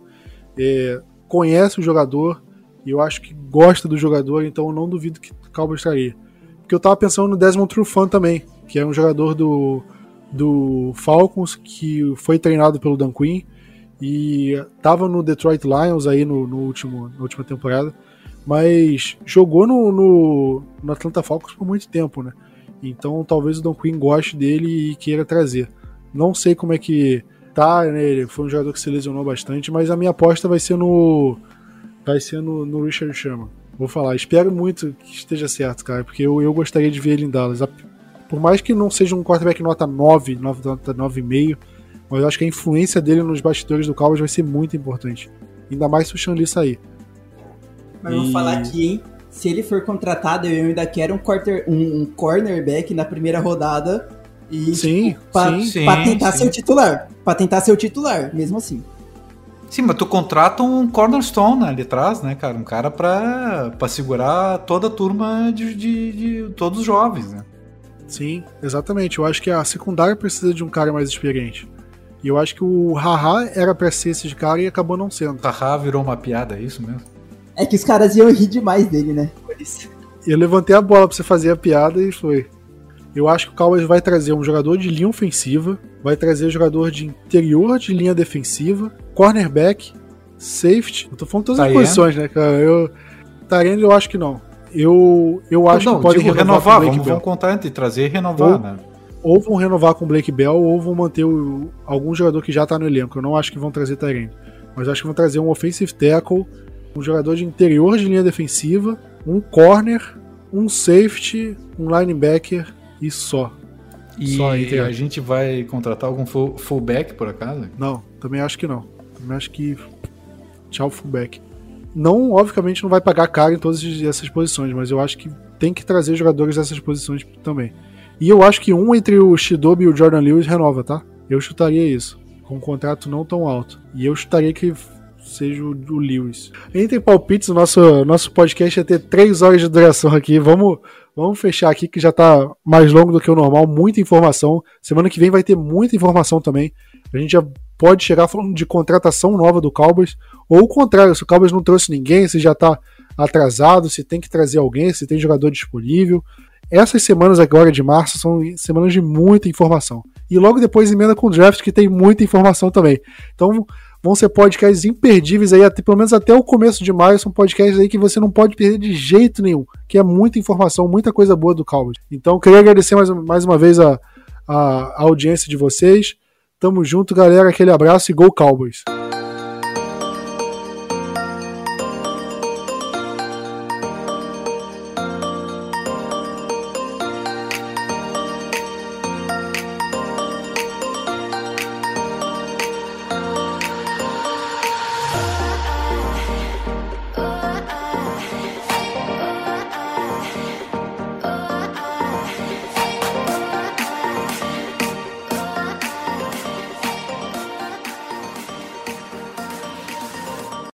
é, conhece o jogador, e eu acho que gosta do jogador, então eu não duvido que o Cowboys traria. Porque eu tava pensando no Desmond Trufant também, que é um jogador do, do Falcons, que foi treinado pelo Dan Quinn, e tava no Detroit Lions aí no, no último, na última temporada, mas jogou no, no, no Atlanta Falcons por muito tempo, né? Então talvez o Don Quinn goste dele e queira trazer. Não sei como é que tá, né? Ele foi um jogador que se lesionou bastante, mas a minha aposta vai ser no. Vai ser no, no Richard Sherman. Vou falar, espero muito que esteja certo, cara, porque eu, eu gostaria de ver ele em Dallas. Por mais que não seja um quarterback nota 9, nota 9,5, mas eu acho que a influência dele nos bastidores do Cowboys vai ser muito importante. Ainda mais se o Shanli sair. Mas e... vou falar aqui, hein? se ele for contratado, eu ainda quero um, quarter, um, um cornerback na primeira rodada e sim, tipo, pra, sim, pra tentar sim. ser o titular. Pra tentar ser o titular, mesmo assim. Sim, mas tu contrata um cornerstone né, ali atrás, né, cara? Um cara pra, pra segurar toda a turma de, de, de todos os jovens, né? Sim, exatamente. Eu acho que a secundária precisa de um cara mais experiente. E eu acho que o Haha era pra ser esse cara e acabou não sendo. Haha virou uma piada, é isso mesmo? É que os caras iam rir demais dele, né? Por isso. Eu levantei a bola pra você fazer a piada e foi. Eu acho que o Cowboys vai trazer um jogador de linha ofensiva, vai trazer um jogador de interior de linha defensiva, cornerback, safety. Eu tô falando todas as posições, né, cara? Eu, Tarene eu acho que não. Eu, eu acho não, que pode renovar. renovar vamos, vamos, contar entre trazer e renovar, ou, né? Ou vão renovar com o Blake Bell, ou vão manter o, algum jogador que já tá no elenco. Eu não acho que vão trazer Tarene. Mas acho que vão trazer um offensive tackle um jogador de interior de linha defensiva, um corner, um safety, um linebacker e só. E só a gente vai contratar algum fullback por acaso? Não, também acho que não. Também acho que tchau fullback. Não, obviamente não vai pagar caro em todas essas posições, mas eu acho que tem que trazer jogadores dessas posições também. E eu acho que um entre o Shidobi e o Jordan Lewis renova, tá? Eu chutaria isso, com um contrato não tão alto. E eu chutaria que seja o, o Lewis. Entre palpites, o nosso, nosso podcast ia ter três horas de duração aqui. Vamos, vamos fechar aqui que já está mais longo do que o normal, muita informação. Semana que vem vai ter muita informação também. A gente já pode chegar falando de contratação nova do Cowboys, ou o contrário, se o Cowboys não trouxe ninguém, se já está atrasado, se tem que trazer alguém, se tem jogador disponível. Essas semanas agora de março são semanas de muita informação. E logo depois emenda com o draft, que tem muita informação também. Então vão ser podcasts imperdíveis aí, até, pelo menos até o começo de maio, são podcasts aí que você não pode perder de jeito nenhum, que é muita informação, muita coisa boa do Cowboys. Então, queria agradecer mais, mais uma vez a, a, a audiência de vocês. Tamo junto, galera. Aquele abraço e Go Cowboys!